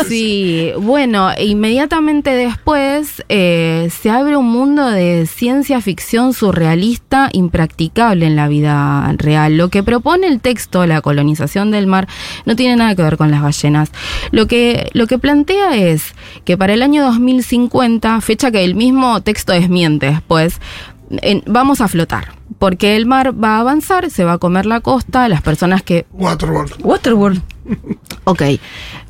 Sí, bueno, inmediatamente después eh, se abre un mundo de ciencia ficción surrealista impracticable en la vida real. Lo que propone el texto, la colonización del mar, no tiene nada que ver con las ballenas. Lo que, lo que plantea es que para el año 2050, fecha que el mismo texto desmiente después, en- vamos a flotar. Porque el mar va a avanzar, se va a comer la costa, las personas que... Waterworld. Waterworld. Ok.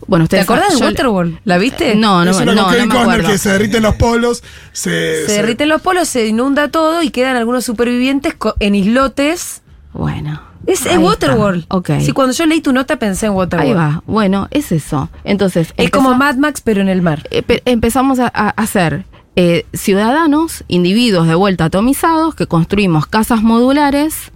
Bueno, ¿Te acordás de Waterworld? ¿La viste? No, no, es una no, con no Kevin me acuerdo. que se derriten los polos, se, Se derriten los polos, se inunda todo y quedan algunos supervivientes en islotes. Bueno. Es, Waterworld. Ok. Sí, cuando yo leí tu nota pensé en Waterworld. Ahí va. Bueno, es eso. Entonces, Es como Mad Max, pero en el mar. eh, pe- empezamos a, a hacer eh, ciudadanos, individuos de vuelta atomizados, que construimos casas modulares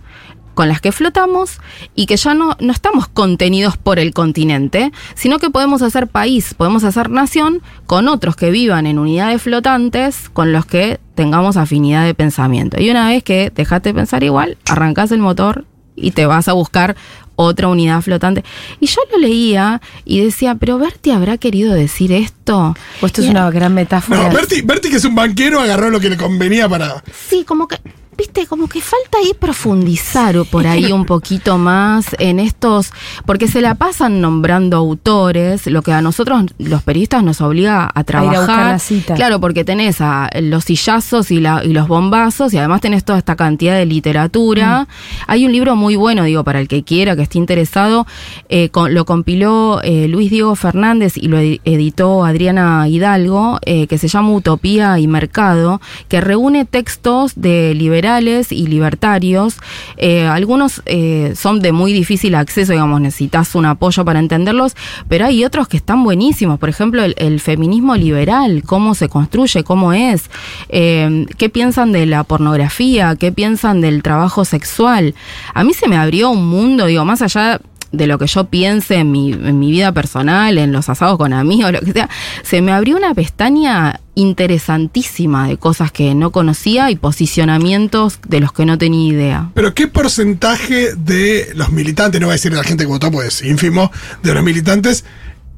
con las que flotamos y que ya no, no estamos contenidos por el continente, sino que podemos hacer país, podemos hacer nación con otros que vivan en unidades flotantes con los que tengamos afinidad de pensamiento. Y una vez que dejaste de pensar igual, arrancás el motor y te vas a buscar otra unidad flotante. Y yo lo leía y decía, pero Berti habrá querido decir esto. O esto es una gran metáfora. No, Berti, Berti, que es un banquero, agarró lo que le convenía para. Sí, como que, viste, como que falta ahí profundizar por ahí un poquito más en estos, porque se la pasan nombrando autores, lo que a nosotros los periodistas nos obliga a trabajar. buscar la cita. Claro, porque tenés a los sillazos y, la, y los bombazos y además tenés toda esta cantidad de literatura. Hay un libro muy bueno, digo, para el que quiera, que esté interesado, eh, con- lo compiló eh, Luis Diego Fernández y lo edi- editó Adriana Hidalgo, eh, que se llama Utopía y Mercado, que reúne textos de liberales y libertarios. Eh, algunos eh, son de muy difícil acceso, digamos, necesitas un apoyo para entenderlos, pero hay otros que están buenísimos. Por ejemplo, el, feminismo liberal, cómo se construye, cómo es, eh, qué piensan de la pornografía, qué piensan del trabajo sexual. A mí se me abrió un mundo, digo, más allá de lo que yo piense en mi, en mi vida personal, en los asados con amigos, lo que sea, se me abrió una pestaña interesantísima de cosas que no conocía y posicionamientos de los que no tenía idea. Pero ¿qué porcentaje de los militantes, no voy a decir de la gente que votó, pues es ínfimo, de los militantes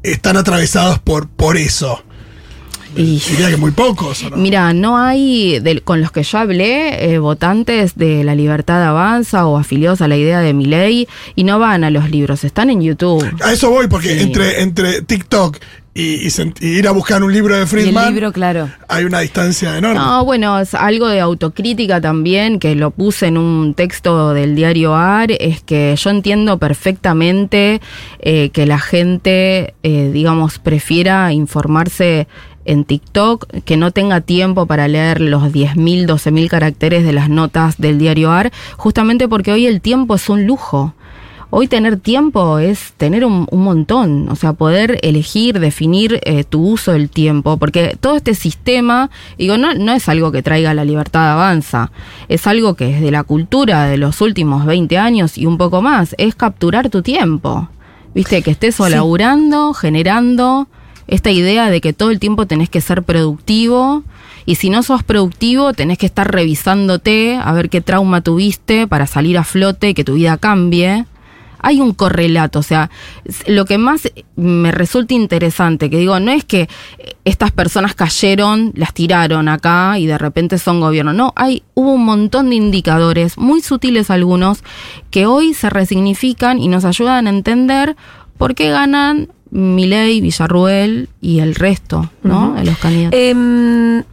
están atravesados por, por eso? Y Diría que muy pocos. Mira, no hay, con los que yo hablé, eh, votantes de La Libertad Avanza o afiliados a la idea de mi ley y no van a los libros, están en YouTube. A eso voy, porque Sí. entre, entre TikTok y, y sent- y ir a buscar un libro de Y el Friedman libro, claro. hay una distancia enorme. No, bueno, es algo de autocrítica también, que lo puse en un texto del diario AR, es que yo entiendo perfectamente eh, que la gente, eh, digamos, prefiera informarse en TikTok, que no tenga tiempo para leer los 10.000, 12.000 caracteres de las notas del diario AR, justamente porque hoy el tiempo es un lujo. Hoy tener tiempo es tener un, un montón, o sea, poder elegir, definir eh, tu uso del tiempo, porque todo este sistema, digo, no, no es algo que traiga la libertad avanza, es algo que es de la cultura de los últimos 20 años y un poco más, es capturar tu tiempo, viste, que estés o Sí. laburando, generando, esta idea de que todo el tiempo tenés que ser productivo. Y si no sos productivo, tenés que estar revisándote a ver qué trauma tuviste para salir a flote y que tu vida cambie hay un correlato, o sea, lo que más me resulta interesante, que digo, no es que eh, estas personas cayeron, las tiraron acá y de repente son gobierno, no, hay, hubo un montón de indicadores, muy sutiles algunos, que hoy se resignifican y nos ayudan a entender por qué ganan Milei, Villarruel y el resto, ¿no? De los candidatos. Em,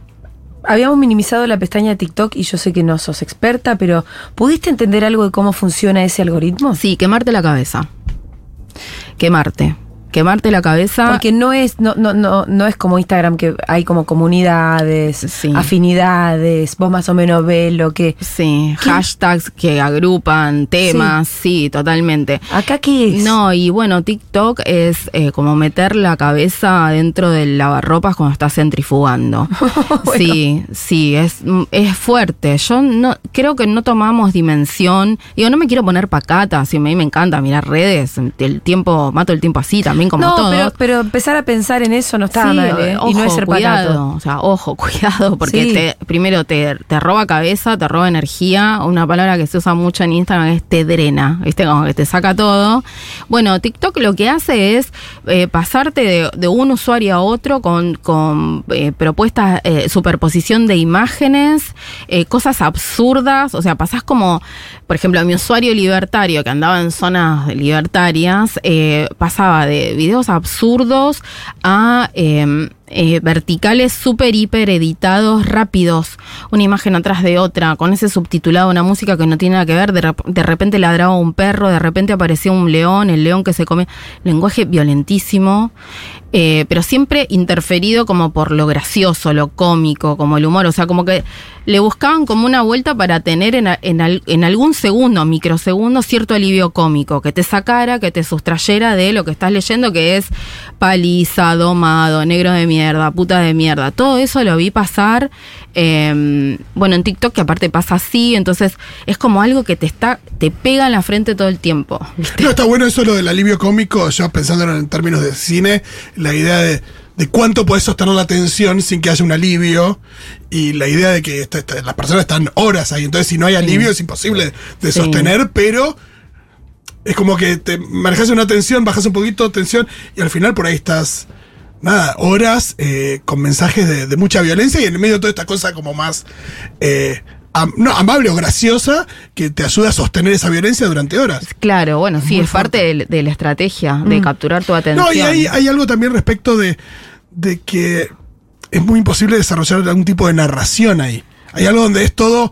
habíamos minimizado la pestaña de TikTok y yo sé que no sos experta, pero ¿pudiste entender algo de cómo funciona ese algoritmo? sí, quemarte la cabeza. Quemarte. Quemarte la cabeza. Porque no es, no, no, no, no es como Instagram que hay como comunidades, Sí. afinidades, vos más o menos ves lo que. Sí, hashtags que agrupan temas, sí, totalmente. ¿Acá qué es? No, y bueno, TikTok es eh, como meter la cabeza dentro del lavarropas cuando estás centrifugando. Sí, sí, es, es fuerte. Yo no creo que no tomamos dimensión. Digo, no me quiero poner pacata, si a mí me encanta mirar redes, el tiempo, mato el tiempo así también también como no, todo. pero, pero empezar a pensar en eso no está Sí, mal, ¿eh? ojo, y no es ser cuidado, patato. o sea, ojo, cuidado, porque Sí. te- primero te, te roba cabeza, te roba energía, una palabra que se usa mucho en Instagram es te drena, viste, como que te saca todo. Bueno, TikTok lo que hace es eh, pasarte de, de un usuario a otro con, con eh, propuestas, eh, superposición de imágenes, cosas absurdas, o sea, pasás como, por ejemplo, a mi usuario libertario que andaba en zonas libertarias, pasaba de videos absurdos a... eh, verticales súper hiper editados, rápidos, una imagen atrás de otra, con ese subtitulado, una música que no tiene nada que ver, de, de repente ladraba un perro, de repente aparecía un león, el león que se come, lenguaje violentísimo, eh, pero siempre interferido como por lo gracioso, lo cómico, como el humor, o sea, como que le buscaban como una vuelta para tener en, en en algún segundo, microsegundo, cierto alivio cómico, que te sacara, que te sustrayera de lo que estás leyendo, que es paliza, domado, negro de mierda, puta de mierda. Todo eso lo vi pasar, eh, bueno, en TikTok, que aparte pasa así, entonces es como algo que te está, te pega en la frente todo el tiempo. ¿viste? No, está bueno eso lo del alivio cómico, yo pensándolo en términos de cine, la idea de, de cuánto puedes sostener la atención sin que haya un alivio, y la idea de que esta- esta- las personas están horas ahí, entonces si no hay alivio es imposible de Sí. sostener, pero es como que te manejas una tensión, bajas un poquito tensión, y al final por ahí estás, nada, horas eh, con mensajes de, de mucha violencia, y en el medio de toda esta cosa como más... eh, am- no, amable o graciosa que te ayuda a sostener esa violencia durante horas. Claro, bueno, sí, Muy es parte de, de la estrategia, de capturar tu atención. No, y hay, hay algo también respecto de, de que es muy imposible desarrollar algún tipo de narración ahí. Hay algo donde es todo.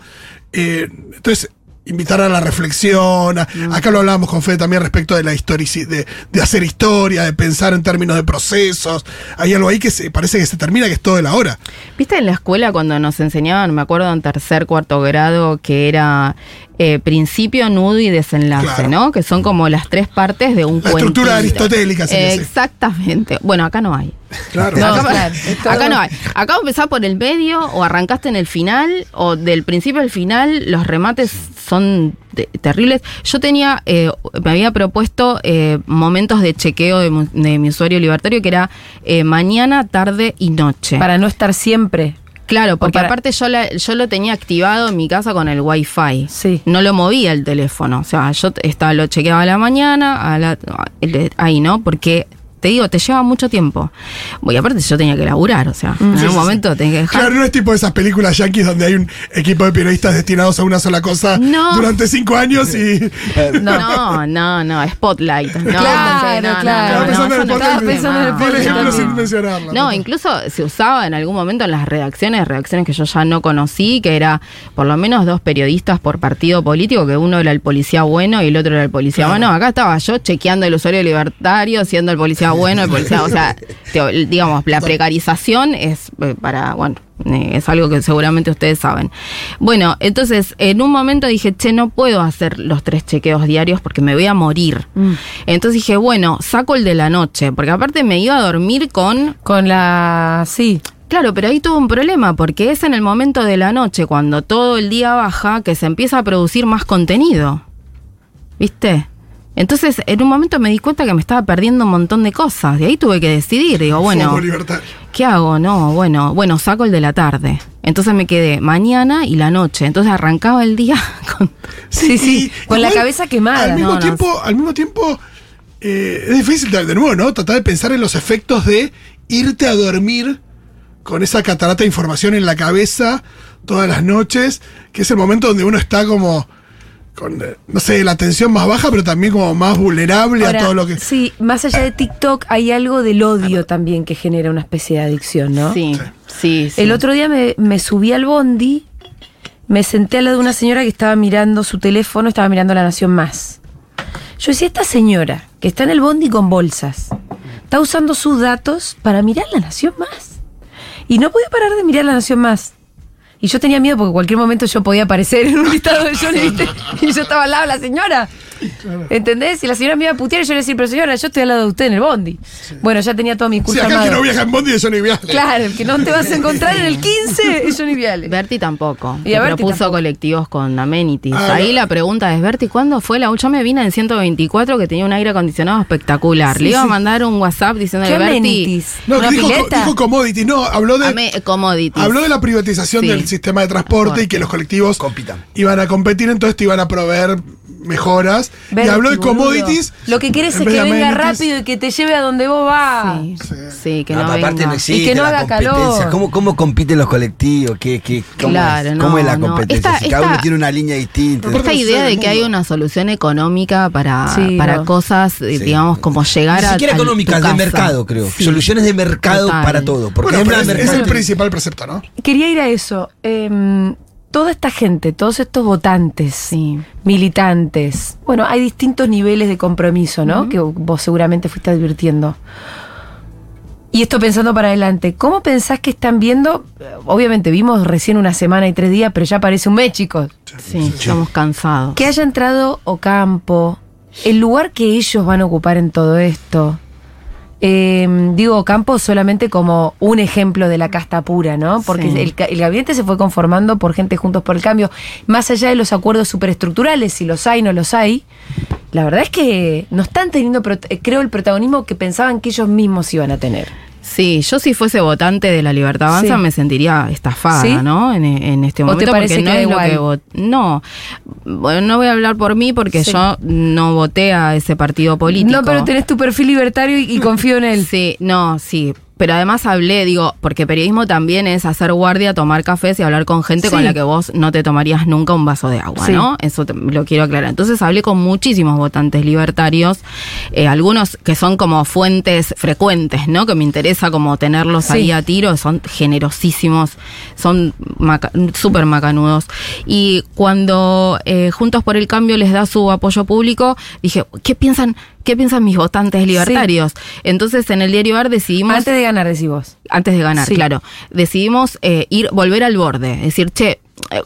eh, entonces, invitar a la reflexión. a- Acá lo hablábamos con Fede también respecto de la historici- de, de hacer historia, de pensar en términos de procesos. Hay algo ahí que se, parece que se termina, que es todo de la hora. ¿Viste en la escuela cuando nos enseñaban, me acuerdo en tercer, cuarto grado, que era eh, principio, nudo y desenlace, Claro. ¿no? Que son como las tres partes de un La cuentito. estructura aristotélica, así. Exactamente. Bueno, acá no hay. Claro. No, acá, claro, no hay. Acá empezás por el medio, o arrancaste en el final, o del principio al final, los remates son te- terribles. Yo tenía, eh, me había propuesto eh, momentos de chequeo de, mi usuario libertario que era eh, mañana, tarde y noche. Para no estar siempre. Claro, porque para- aparte yo, la- yo lo tenía activado en mi casa con el wifi. Sí. No lo movía el teléfono. O sea, yo estaba, lo chequeaba a la mañana, a la, ahí, ¿no? Porque te digo, te lleva mucho tiempo. Y aparte yo tenía que laburar, o sea, en sí, momento tenés que dejar. Claro, no es tipo esas películas yankees donde hay un equipo de periodistas destinados a una sola cosa No. durante cinco años y. No, no, no, Spotlight. No, Claro, no, no, claro. no, no, no No, no. No, incluso se usaba en algún momento en las redacciones, redacciones que yo ya no conocí, que era por lo menos dos periodistas por partido político, que uno era el policía bueno y el otro era el policía Claro. bueno. Acá estaba yo chequeando el usuario libertario, siendo el policía bueno, policía, o sea, digamos, la precarización es eh, para, bueno, eh, es algo que seguramente ustedes saben. Bueno, entonces en un momento dije, che, no puedo hacer los tres chequeos diarios porque me voy a morir. Entonces dije, bueno, saco el de la noche, porque aparte me iba a dormir con Con la. Sí. Claro, pero ahí tuvo un problema, porque es en el momento de la noche, cuando todo el día baja, que se empieza a producir más contenido. ¿Viste? Entonces, en un momento me di cuenta que me estaba perdiendo un montón de cosas. Y ahí tuve que decidir. Digo, bueno. ¿qué hago? No, bueno, bueno, saco el de la tarde. Entonces me quedé mañana y la noche. Entonces arrancaba el día con... Sí, sí, con la cabeza quemada. Al mismo No, no, tiempo, al mismo tiempo eh, es difícil de, de nuevo, ¿no? Tratar de pensar en los efectos de irte a dormir con esa catarata de información en la cabeza todas las noches, que es el momento donde uno está como con, eh, no sé, la tensión más baja, pero también como más vulnerable Ahora, a todo lo que... Sí, más allá de TikTok hay algo del odio también que genera una especie de adicción, ¿no? Sí, sí, sí. El otro día me, me subí al bondi, me senté al lado de una señora que estaba mirando su teléfono, estaba mirando La Nación Más. Yo decía, esta señora que está en el bondi con bolsas, está usando sus datos para mirar La Nación Más. Y no podía parar de mirar La Nación Más. Y yo tenía miedo porque en cualquier momento yo podía aparecer en un listado de Johnny, ¿viste? Y yo estaba al lado de la señora. ¿Entendés? Y la señora me iba a putear y yo le decía, pero señora, yo estoy al lado de usted en el bondi. Bueno, ya tenía todo mi Si curso acá el que no viaja en Bondi es Johnny Viale. Claro, el que no te vas a encontrar en el 15 es Johnny Viale. Berti tampoco. Y a Berti propuso tampoco. colectivos con amenities. Ah, Ahí no. la pregunta es, Berti, ¿cuándo fue la última? Yo me vine en 124 que tenía un aire acondicionado espectacular. Sí, Le iba sí. a mandar un WhatsApp diciéndole, ¿Qué Berti, amenities? No, ¿Una que dijo, dijo commodity, no, habló de, ame- commodities. habló de la privatización Sí. del sistema de transporte y que los colectivos Compitan. iban a competir, entonces te iban a proveer mejoras. Berti, y habló de boludo. commodities. Lo que quieres es que venga amenities. rápido y que te lleve a donde vos vas. Sí, sí, que no, aparte venga. no existe Y que no haga calor. ¿Cómo, ¿Cómo compiten los colectivos? ¿Qué, qué, cómo, Claro, es? no, ¿Cómo es la no. competencia? Esta- si cada esta- uno tiene una línea distinta. Aparte Esta idea de que hay una solución económica para, Sí, para no. cosas, eh, Sí. digamos, como llegar Ni a. siquiera a tu económicas, de casa. mercado, creo. Sí. Soluciones de mercado Total. para todo. Porque Bueno, es el principal precepto, ¿no? Quería ir a eso. Em, toda esta gente, todos estos votantes, Sí. militantes, bueno, hay distintos niveles de compromiso, ¿no? Que vos seguramente fuiste advirtiendo. Y esto pensando para adelante, ¿cómo pensás que están viendo? Obviamente vimos recién una semana y tres días, pero ya parece un mes, chicos. Sí, estamos cansados. Que haya entrado Ocampo, el lugar que ellos van a ocupar en todo esto. Eh, digo Ocampo solamente como un ejemplo de la casta pura, ¿no? Porque Sí. el, el gabinete se fue conformando por gente juntos por el cambio. Más allá de los acuerdos superestructurales, si los hay, no los hay. La verdad es que no están teniendo, eh, creo, el protagonismo que pensaban que ellos mismos iban a tener. Sí, yo si fuese votante de la Libertad Avanza Sí. me sentiría estafada, ¿Sí? ¿no? En, en este ¿O te momento parece porque no que es lo que no. Bueno, no voy a hablar por mí porque Sí. yo no voté a ese partido político. No, pero tenés tu perfil libertario y, y confío en él. Sí, no, sí. Pero además hablé, digo, porque periodismo también es hacer guardia, tomar cafés y hablar con gente Sí. con la que vos no te tomarías nunca un vaso de agua, Sí. ¿no? Eso te- lo quiero aclarar. Entonces hablé con muchísimos votantes libertarios, eh, algunos que son como fuentes frecuentes, ¿no? Que me interesa como tenerlos Sí. ahí a tiro, son generosísimos, son maca- súper macanudos. Y cuando eh, Juntos por el Cambio les da su apoyo público, dije, ¿qué piensan? ¿Qué piensan mis votantes libertarios? Entonces en el diario AR decidimos Antes de ganar, decís vos. antes de ganar, Sí. claro. Decidimos eh, ir, volver al borde. Es decir, che, eh,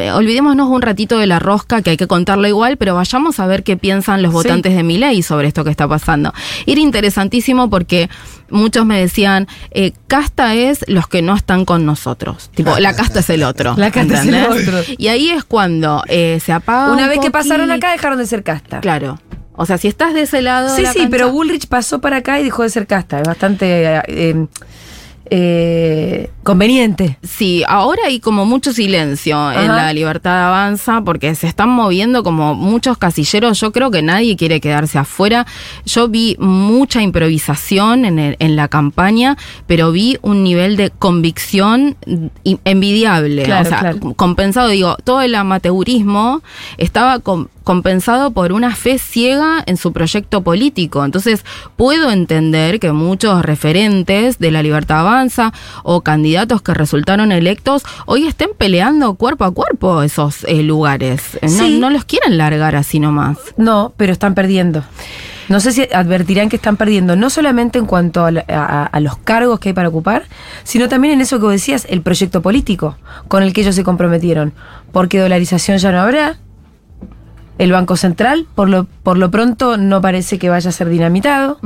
eh, olvidémonos un ratito de la rosca, que hay que contarlo igual, pero vayamos a ver qué piensan los Sí. votantes de mi ley sobre esto que está pasando. Y Era interesantísimo porque muchos me decían, eh, casta es los que no están con nosotros. Tipo, la casta es el otro. La casta es el ¿entendés? otro. Y ahí es cuando eh, se apaga. Una un vez que pasaron acá, dejaron de ser casta. Claro. O sea, si estás de ese lado. de Sí, la sí, cancha- pero Bullrich pasó para acá y dejó de ser casta. Es bastante eh, eh, eh, conveniente. Sí, ahora hay como mucho silencio en la libertad avanza porque se están moviendo como muchos casilleros. Yo creo que nadie quiere quedarse afuera. Yo vi mucha improvisación en, el- en la campaña, pero vi un nivel de convicción envidiable. Claro, o sea, claro. compensado, digo, todo el amateurismo estaba com- compensado por una fe ciega en su proyecto político. Entonces, puedo entender que muchos referentes de la Libertad Avanza o candidatos que resultaron electos hoy estén peleando cuerpo a cuerpo esos eh, lugares. Eh, No, Sí. no los quieren largar así nomás. No, pero están perdiendo. No sé si advertirán que están perdiendo, no solamente en cuanto a- a los cargos que hay para ocupar, sino también en eso que vos decías, el proyecto político con el que ellos se comprometieron. Porque dolarización ya no habrá. El Banco Central, por lo, por lo pronto, no parece que vaya a ser dinamitado.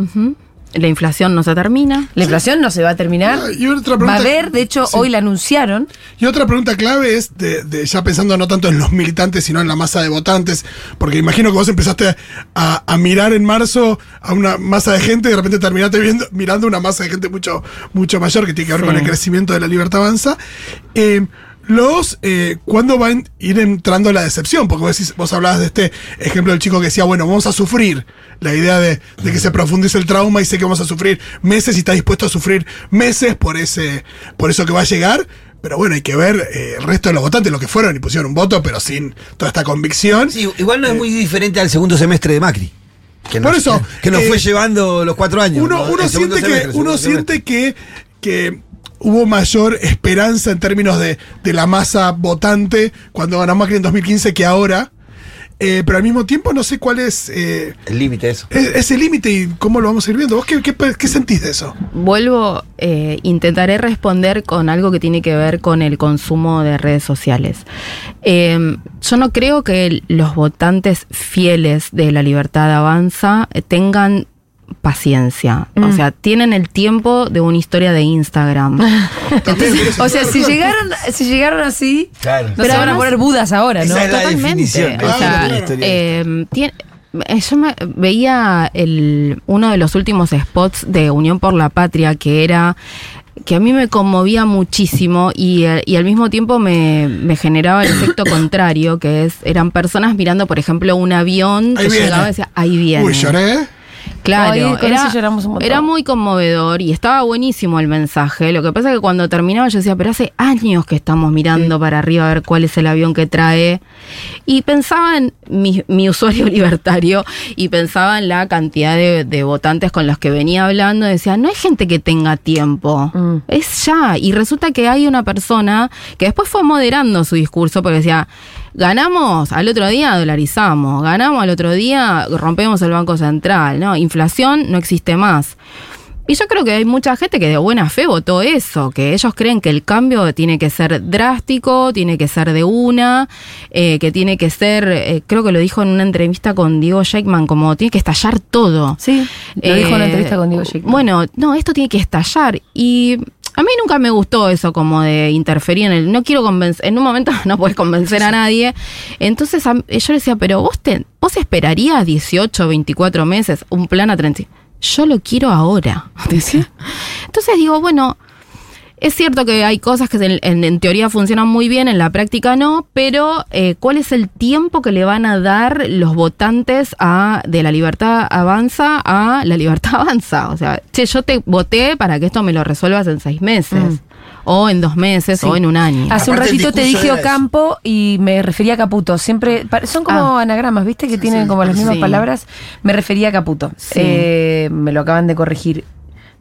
La inflación no se termina. La inflación no se va a terminar. Ah, y otra Va a pregunta- haber, de hecho, Sí. hoy la anunciaron. Y otra pregunta clave es, de, de ya pensando no tanto en los militantes, sino en la masa de votantes, porque imagino que vos empezaste a, a mirar en marzo a una masa de gente y de repente terminaste viendo, mirando una masa de gente mucho, mucho mayor que tiene que ver Sí. con el crecimiento de la libertad avanza. Eh, los, eh, ¿cuándo va a ir entrando la decepción? Porque vos, decís- vos hablabas de este ejemplo del chico que decía, bueno, vamos a sufrir. La idea de, de que se profundice el trauma y sé que vamos a sufrir meses y está dispuesto a sufrir meses por ese, por eso que va a llegar. Pero bueno, hay que ver eh, el resto de los votantes, lo que fueron y pusieron un voto, pero sin toda esta convicción. Sí, igual no es muy diferente al segundo semestre de Macri. Que Por eso, Que nos eh, fue llevando los cuatro años. Uno, ¿no? uno siente, que, uno siente que, que hubo mayor esperanza en términos de, de la masa votante cuando ganó Macri en 2015 que ahora. eh, pero al mismo tiempo no sé cuál es eh, El límite eso. e- ese límite y cómo lo vamos a ir viendo. ¿Vos qué, qué, qué sentís de eso? Vuelvo, eh, intentaré responder con algo que tiene que ver con el consumo de redes sociales. Eh, yo no creo que los votantes fieles de la libertad avanza tengan paciencia. O Mm. sea, tienen el tiempo de una historia de Instagram. Entonces, O sea, si llegaron, si llegaron así, Claro. no Pero se van a poner budas ahora, ¿no? Esa es la Totalmente. definición. O Claro, sea, claro. historia. eh, tiene- yo me- veía el, uno de los últimos spots de Unión por la Patria que era que a mí me conmovía muchísimo y, eh, y al mismo tiempo me, me generaba el efecto contrario, que es eran personas mirando, por ejemplo, un avión Ahí que viene. llegaba y decía, ahí viene. Uy, lloré. Claro, Ay, con era, eso lloramos un montón. era muy conmovedor y estaba buenísimo el mensaje. Lo que pasa es que cuando terminaba yo decía, pero hace años que estamos mirando para arriba a ver cuál es el avión que trae. Y pensaba en mi, mi usuario libertario y pensaba en la cantidad de, de votantes con los que venía hablando. Decía, no hay gente que tenga tiempo. Mm. Es ya. Y resulta que hay una persona que después fue moderando su discurso porque decía, ganamos, al otro día dolarizamos, ganamos al otro día rompemos el Banco Central, ¿no? Inflación no existe más. Y yo creo que hay mucha gente que de buena fe votó eso, que ellos creen que el cambio tiene que ser drástico, tiene que ser de una, eh, que tiene que ser, eh, creo que lo dijo en una entrevista con Diego Sheikman, como tiene que estallar todo. Sí, lo dijo en una entrevista con Diego Sheikman. Eh, Bueno, no, esto tiene que estallar. Y a mí nunca me gustó eso como de interferir en el... No quiero convencer... En un momento no puedes convencer a nadie. Entonces a- yo le decía, pero vos, te, vos esperarías 18, 24 meses, un plan a 30... Yo lo quiero ahora. decía. Entonces digo, bueno... Es cierto que hay cosas que en, en- en teoría funcionan muy bien, en la práctica no, pero eh, ¿cuál es el tiempo que le van a dar los votantes a de la libertad avanza a la libertad avanza? O sea, che, yo te voté para que esto me lo resuelvas en seis meses, Mm. o en dos meses, Sí. o en un año. Hace un Aparte, ratito te dije. Ocampo y me refería a Caputo. Siempre son como Ah. anagramas, ¿viste? Que tienen como las mismas Sí. palabras. Me refería a Caputo. Sí. Eh, me lo acaban de corregir.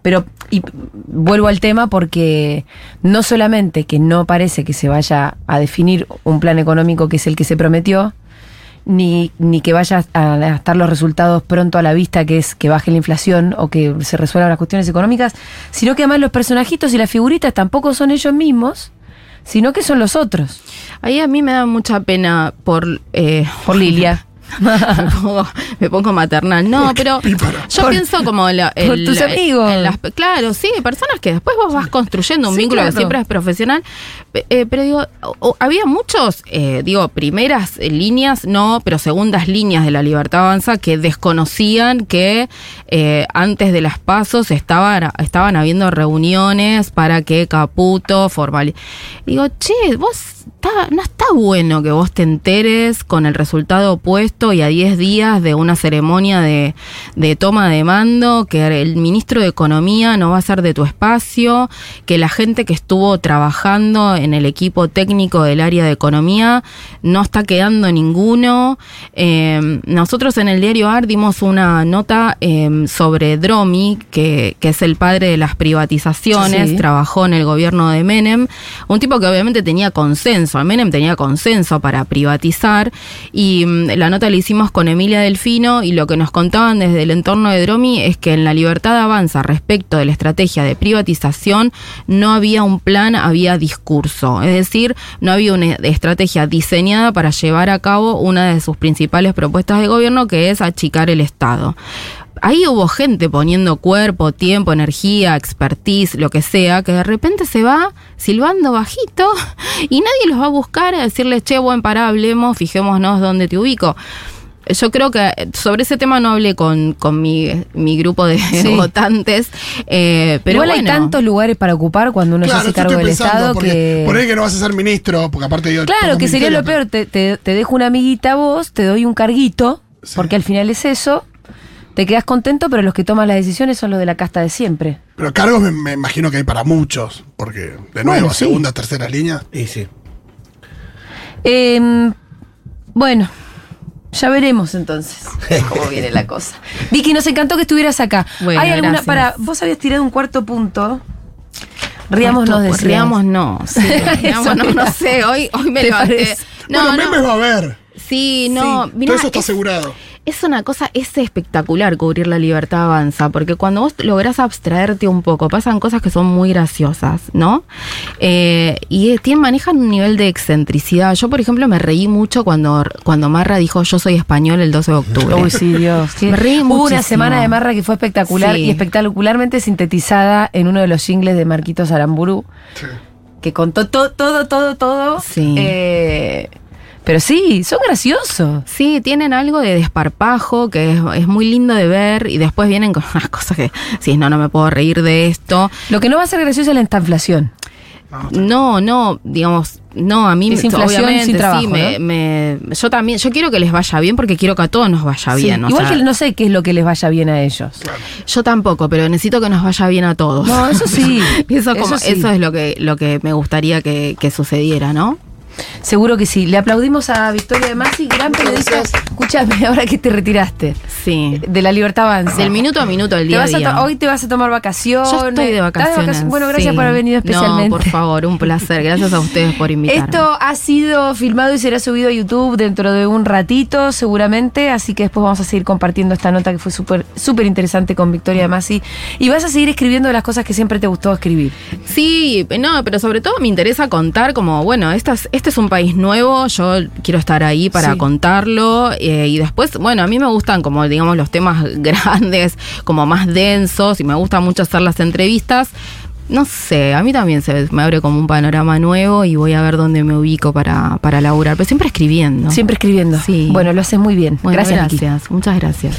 Pero y vuelvo al tema porque no solamente que no parece que se vaya a definir un plan económico que es el que se prometió, ni, ni que vaya a, estar los resultados pronto a la vista, que es que baje la inflación o que se resuelvan las cuestiones económicas, sino que además los personajitos y las figuritas tampoco son ellos mismos, sino que son los otros. Ahí a mí me da mucha pena por... eh, Por Lilia. me, pongo, me pongo maternal. No, pero yo Por- pienso como la, por tus la- amigos. en las- claro, sí, personas que después vos vas construyendo un Sí, vínculo claro. que siempre es profesional. Eh, pero digo, o- había muchos, eh, digo, primeras líneas, no, pero segundas líneas de la libertad avanza que desconocían que eh, antes de las pasos estaban, estaban habiendo reuniones para que Caputo formal. Digo, che, vos está- no está bueno que vos te enteres con el resultado opuesto y a 10 días de una ceremonia de, de toma de mando, que el ministro de Economía no va a ser de tu espacio, que la gente que estuvo trabajando en el equipo técnico del área de Economía no está quedando ninguno. Eh, nosotros en el diario AR dimos una nota eh, sobre Dromi, que, que es el padre de las privatizaciones, Sí. trabajó en el gobierno de Menem, un tipo que obviamente tenía consenso, Menem tenía consenso para privatizar y mm, la nota la hicimos con Emilia Delfino y lo que nos contaban desde el entorno de Dromi es que en la libertad avanza respecto de la estrategia de privatización no había un plan, había discurso, es decir, no había una estrategia diseñada para llevar a cabo una de sus principales propuestas de gobierno que es achicar el Estado. Ahí hubo gente poniendo cuerpo, tiempo, energía, expertise, lo que sea, que de repente se va silbando bajito y nadie los va a buscar a decirles, che, buen, pará, hablemos, fijémonos dónde te ubico. Yo creo que sobre ese tema no hablé con, con mi, mi grupo de Sí. votantes, eh, pero Igual hay tantos lugares para ocupar cuando uno Claro, se hace cargo del Estado porque que... Por ahí que no vas a ser ministro, porque aparte digo. Claro, que sería lo peor. Te, te- te dejo una amiguita a vos, te doy un carguito, Sí. porque al final es eso. Te quedas contento, pero los que toman las decisiones son los de la casta de siempre. Pero cargos me, me imagino que hay para muchos, porque de nuevo, Bueno, sí. segunda, tercera línea. Y sí. Em, bueno, ya veremos entonces cómo viene la cosa. Vicky, nos encantó que estuvieras acá. Bueno, ¿Hay alguna gracias. para vos habías tirado un cuarto punto Riámonos de Riámonos, sí, riámonos, no sé, hoy, hoy me ¿Te levanté. parece? No, bueno, no, memes va a haber. sí, no, Sí, mirá, todo eso está es- asegurado. Es una cosa, es espectacular cubrir la libertad avanza, porque cuando vos lográs abstraerte un poco, pasan cosas que son muy graciosas, ¿no? Eh, y eh, tienen, manejan un nivel de excentricidad. Yo, por ejemplo, me reí mucho cuando, cuando Marra dijo yo soy español el 12 de octubre. Uy, sí, Dios. qué- Me reí Hubo una semana de Marra que fue espectacular Sí. y espectacularmente sintetizada en uno de los jingles de Marquitos Aramburu, Sí. que contó to- todo, todo, todo. Sí. Eh, pero sí, son graciosos. Sí, tienen algo de desparpajo que es, es muy lindo de ver y después vienen con unas cosas que, sí, no, no me puedo reír de esto. Lo que no va a ser gracioso es la inflación. No, no, digamos, no, a mí Es inflación obviamente sin trabajo, sí, me, ¿no? me- yo también, yo quiero que les vaya bien porque quiero que a todos nos vaya Sí, bien. o Igual sea, que no sé qué es lo que les vaya bien a ellos. Yo tampoco, pero necesito que nos vaya bien a todos. No, eso sí. eso, como, sí. eso es lo que, lo que me gustaría que, que sucediera, ¿no? Seguro que sí. Le aplaudimos a Victoria de Masi, gran periodista. Escúchame, ahora que te retiraste Sí. de la Libertad Avanza. Del minuto a minuto Te día a día. hoy te vas a tomar vacaciones. Yo estoy de ¿Estás vacaciones. Bueno, gracias sí. por haber venido especialmente. No, por favor, un placer. Gracias a ustedes por invitarme. Esto ha sido filmado y será subido a YouTube dentro de un ratito, seguramente. Así que después vamos a seguir compartiendo esta nota que fue súper súper interesante con Victoria de Masi. Y vas a seguir escribiendo las cosas que siempre te gustó escribir. Sí, no, pero sobre todo me interesa contar como, bueno, esta es- este es un país nuevo, yo quiero estar ahí para Sí. contarlo eh, y después, bueno, a mí me gustan como, digamos, los temas grandes, como más densos y me gusta mucho hacer las entrevistas. No sé, a mí también se me abre como un panorama nuevo y voy a ver dónde me ubico para, para laburar, pero siempre escribiendo. Siempre escribiendo. Sí. Bueno, lo haces muy bien. Bueno, gracias, gracias. Muchas gracias.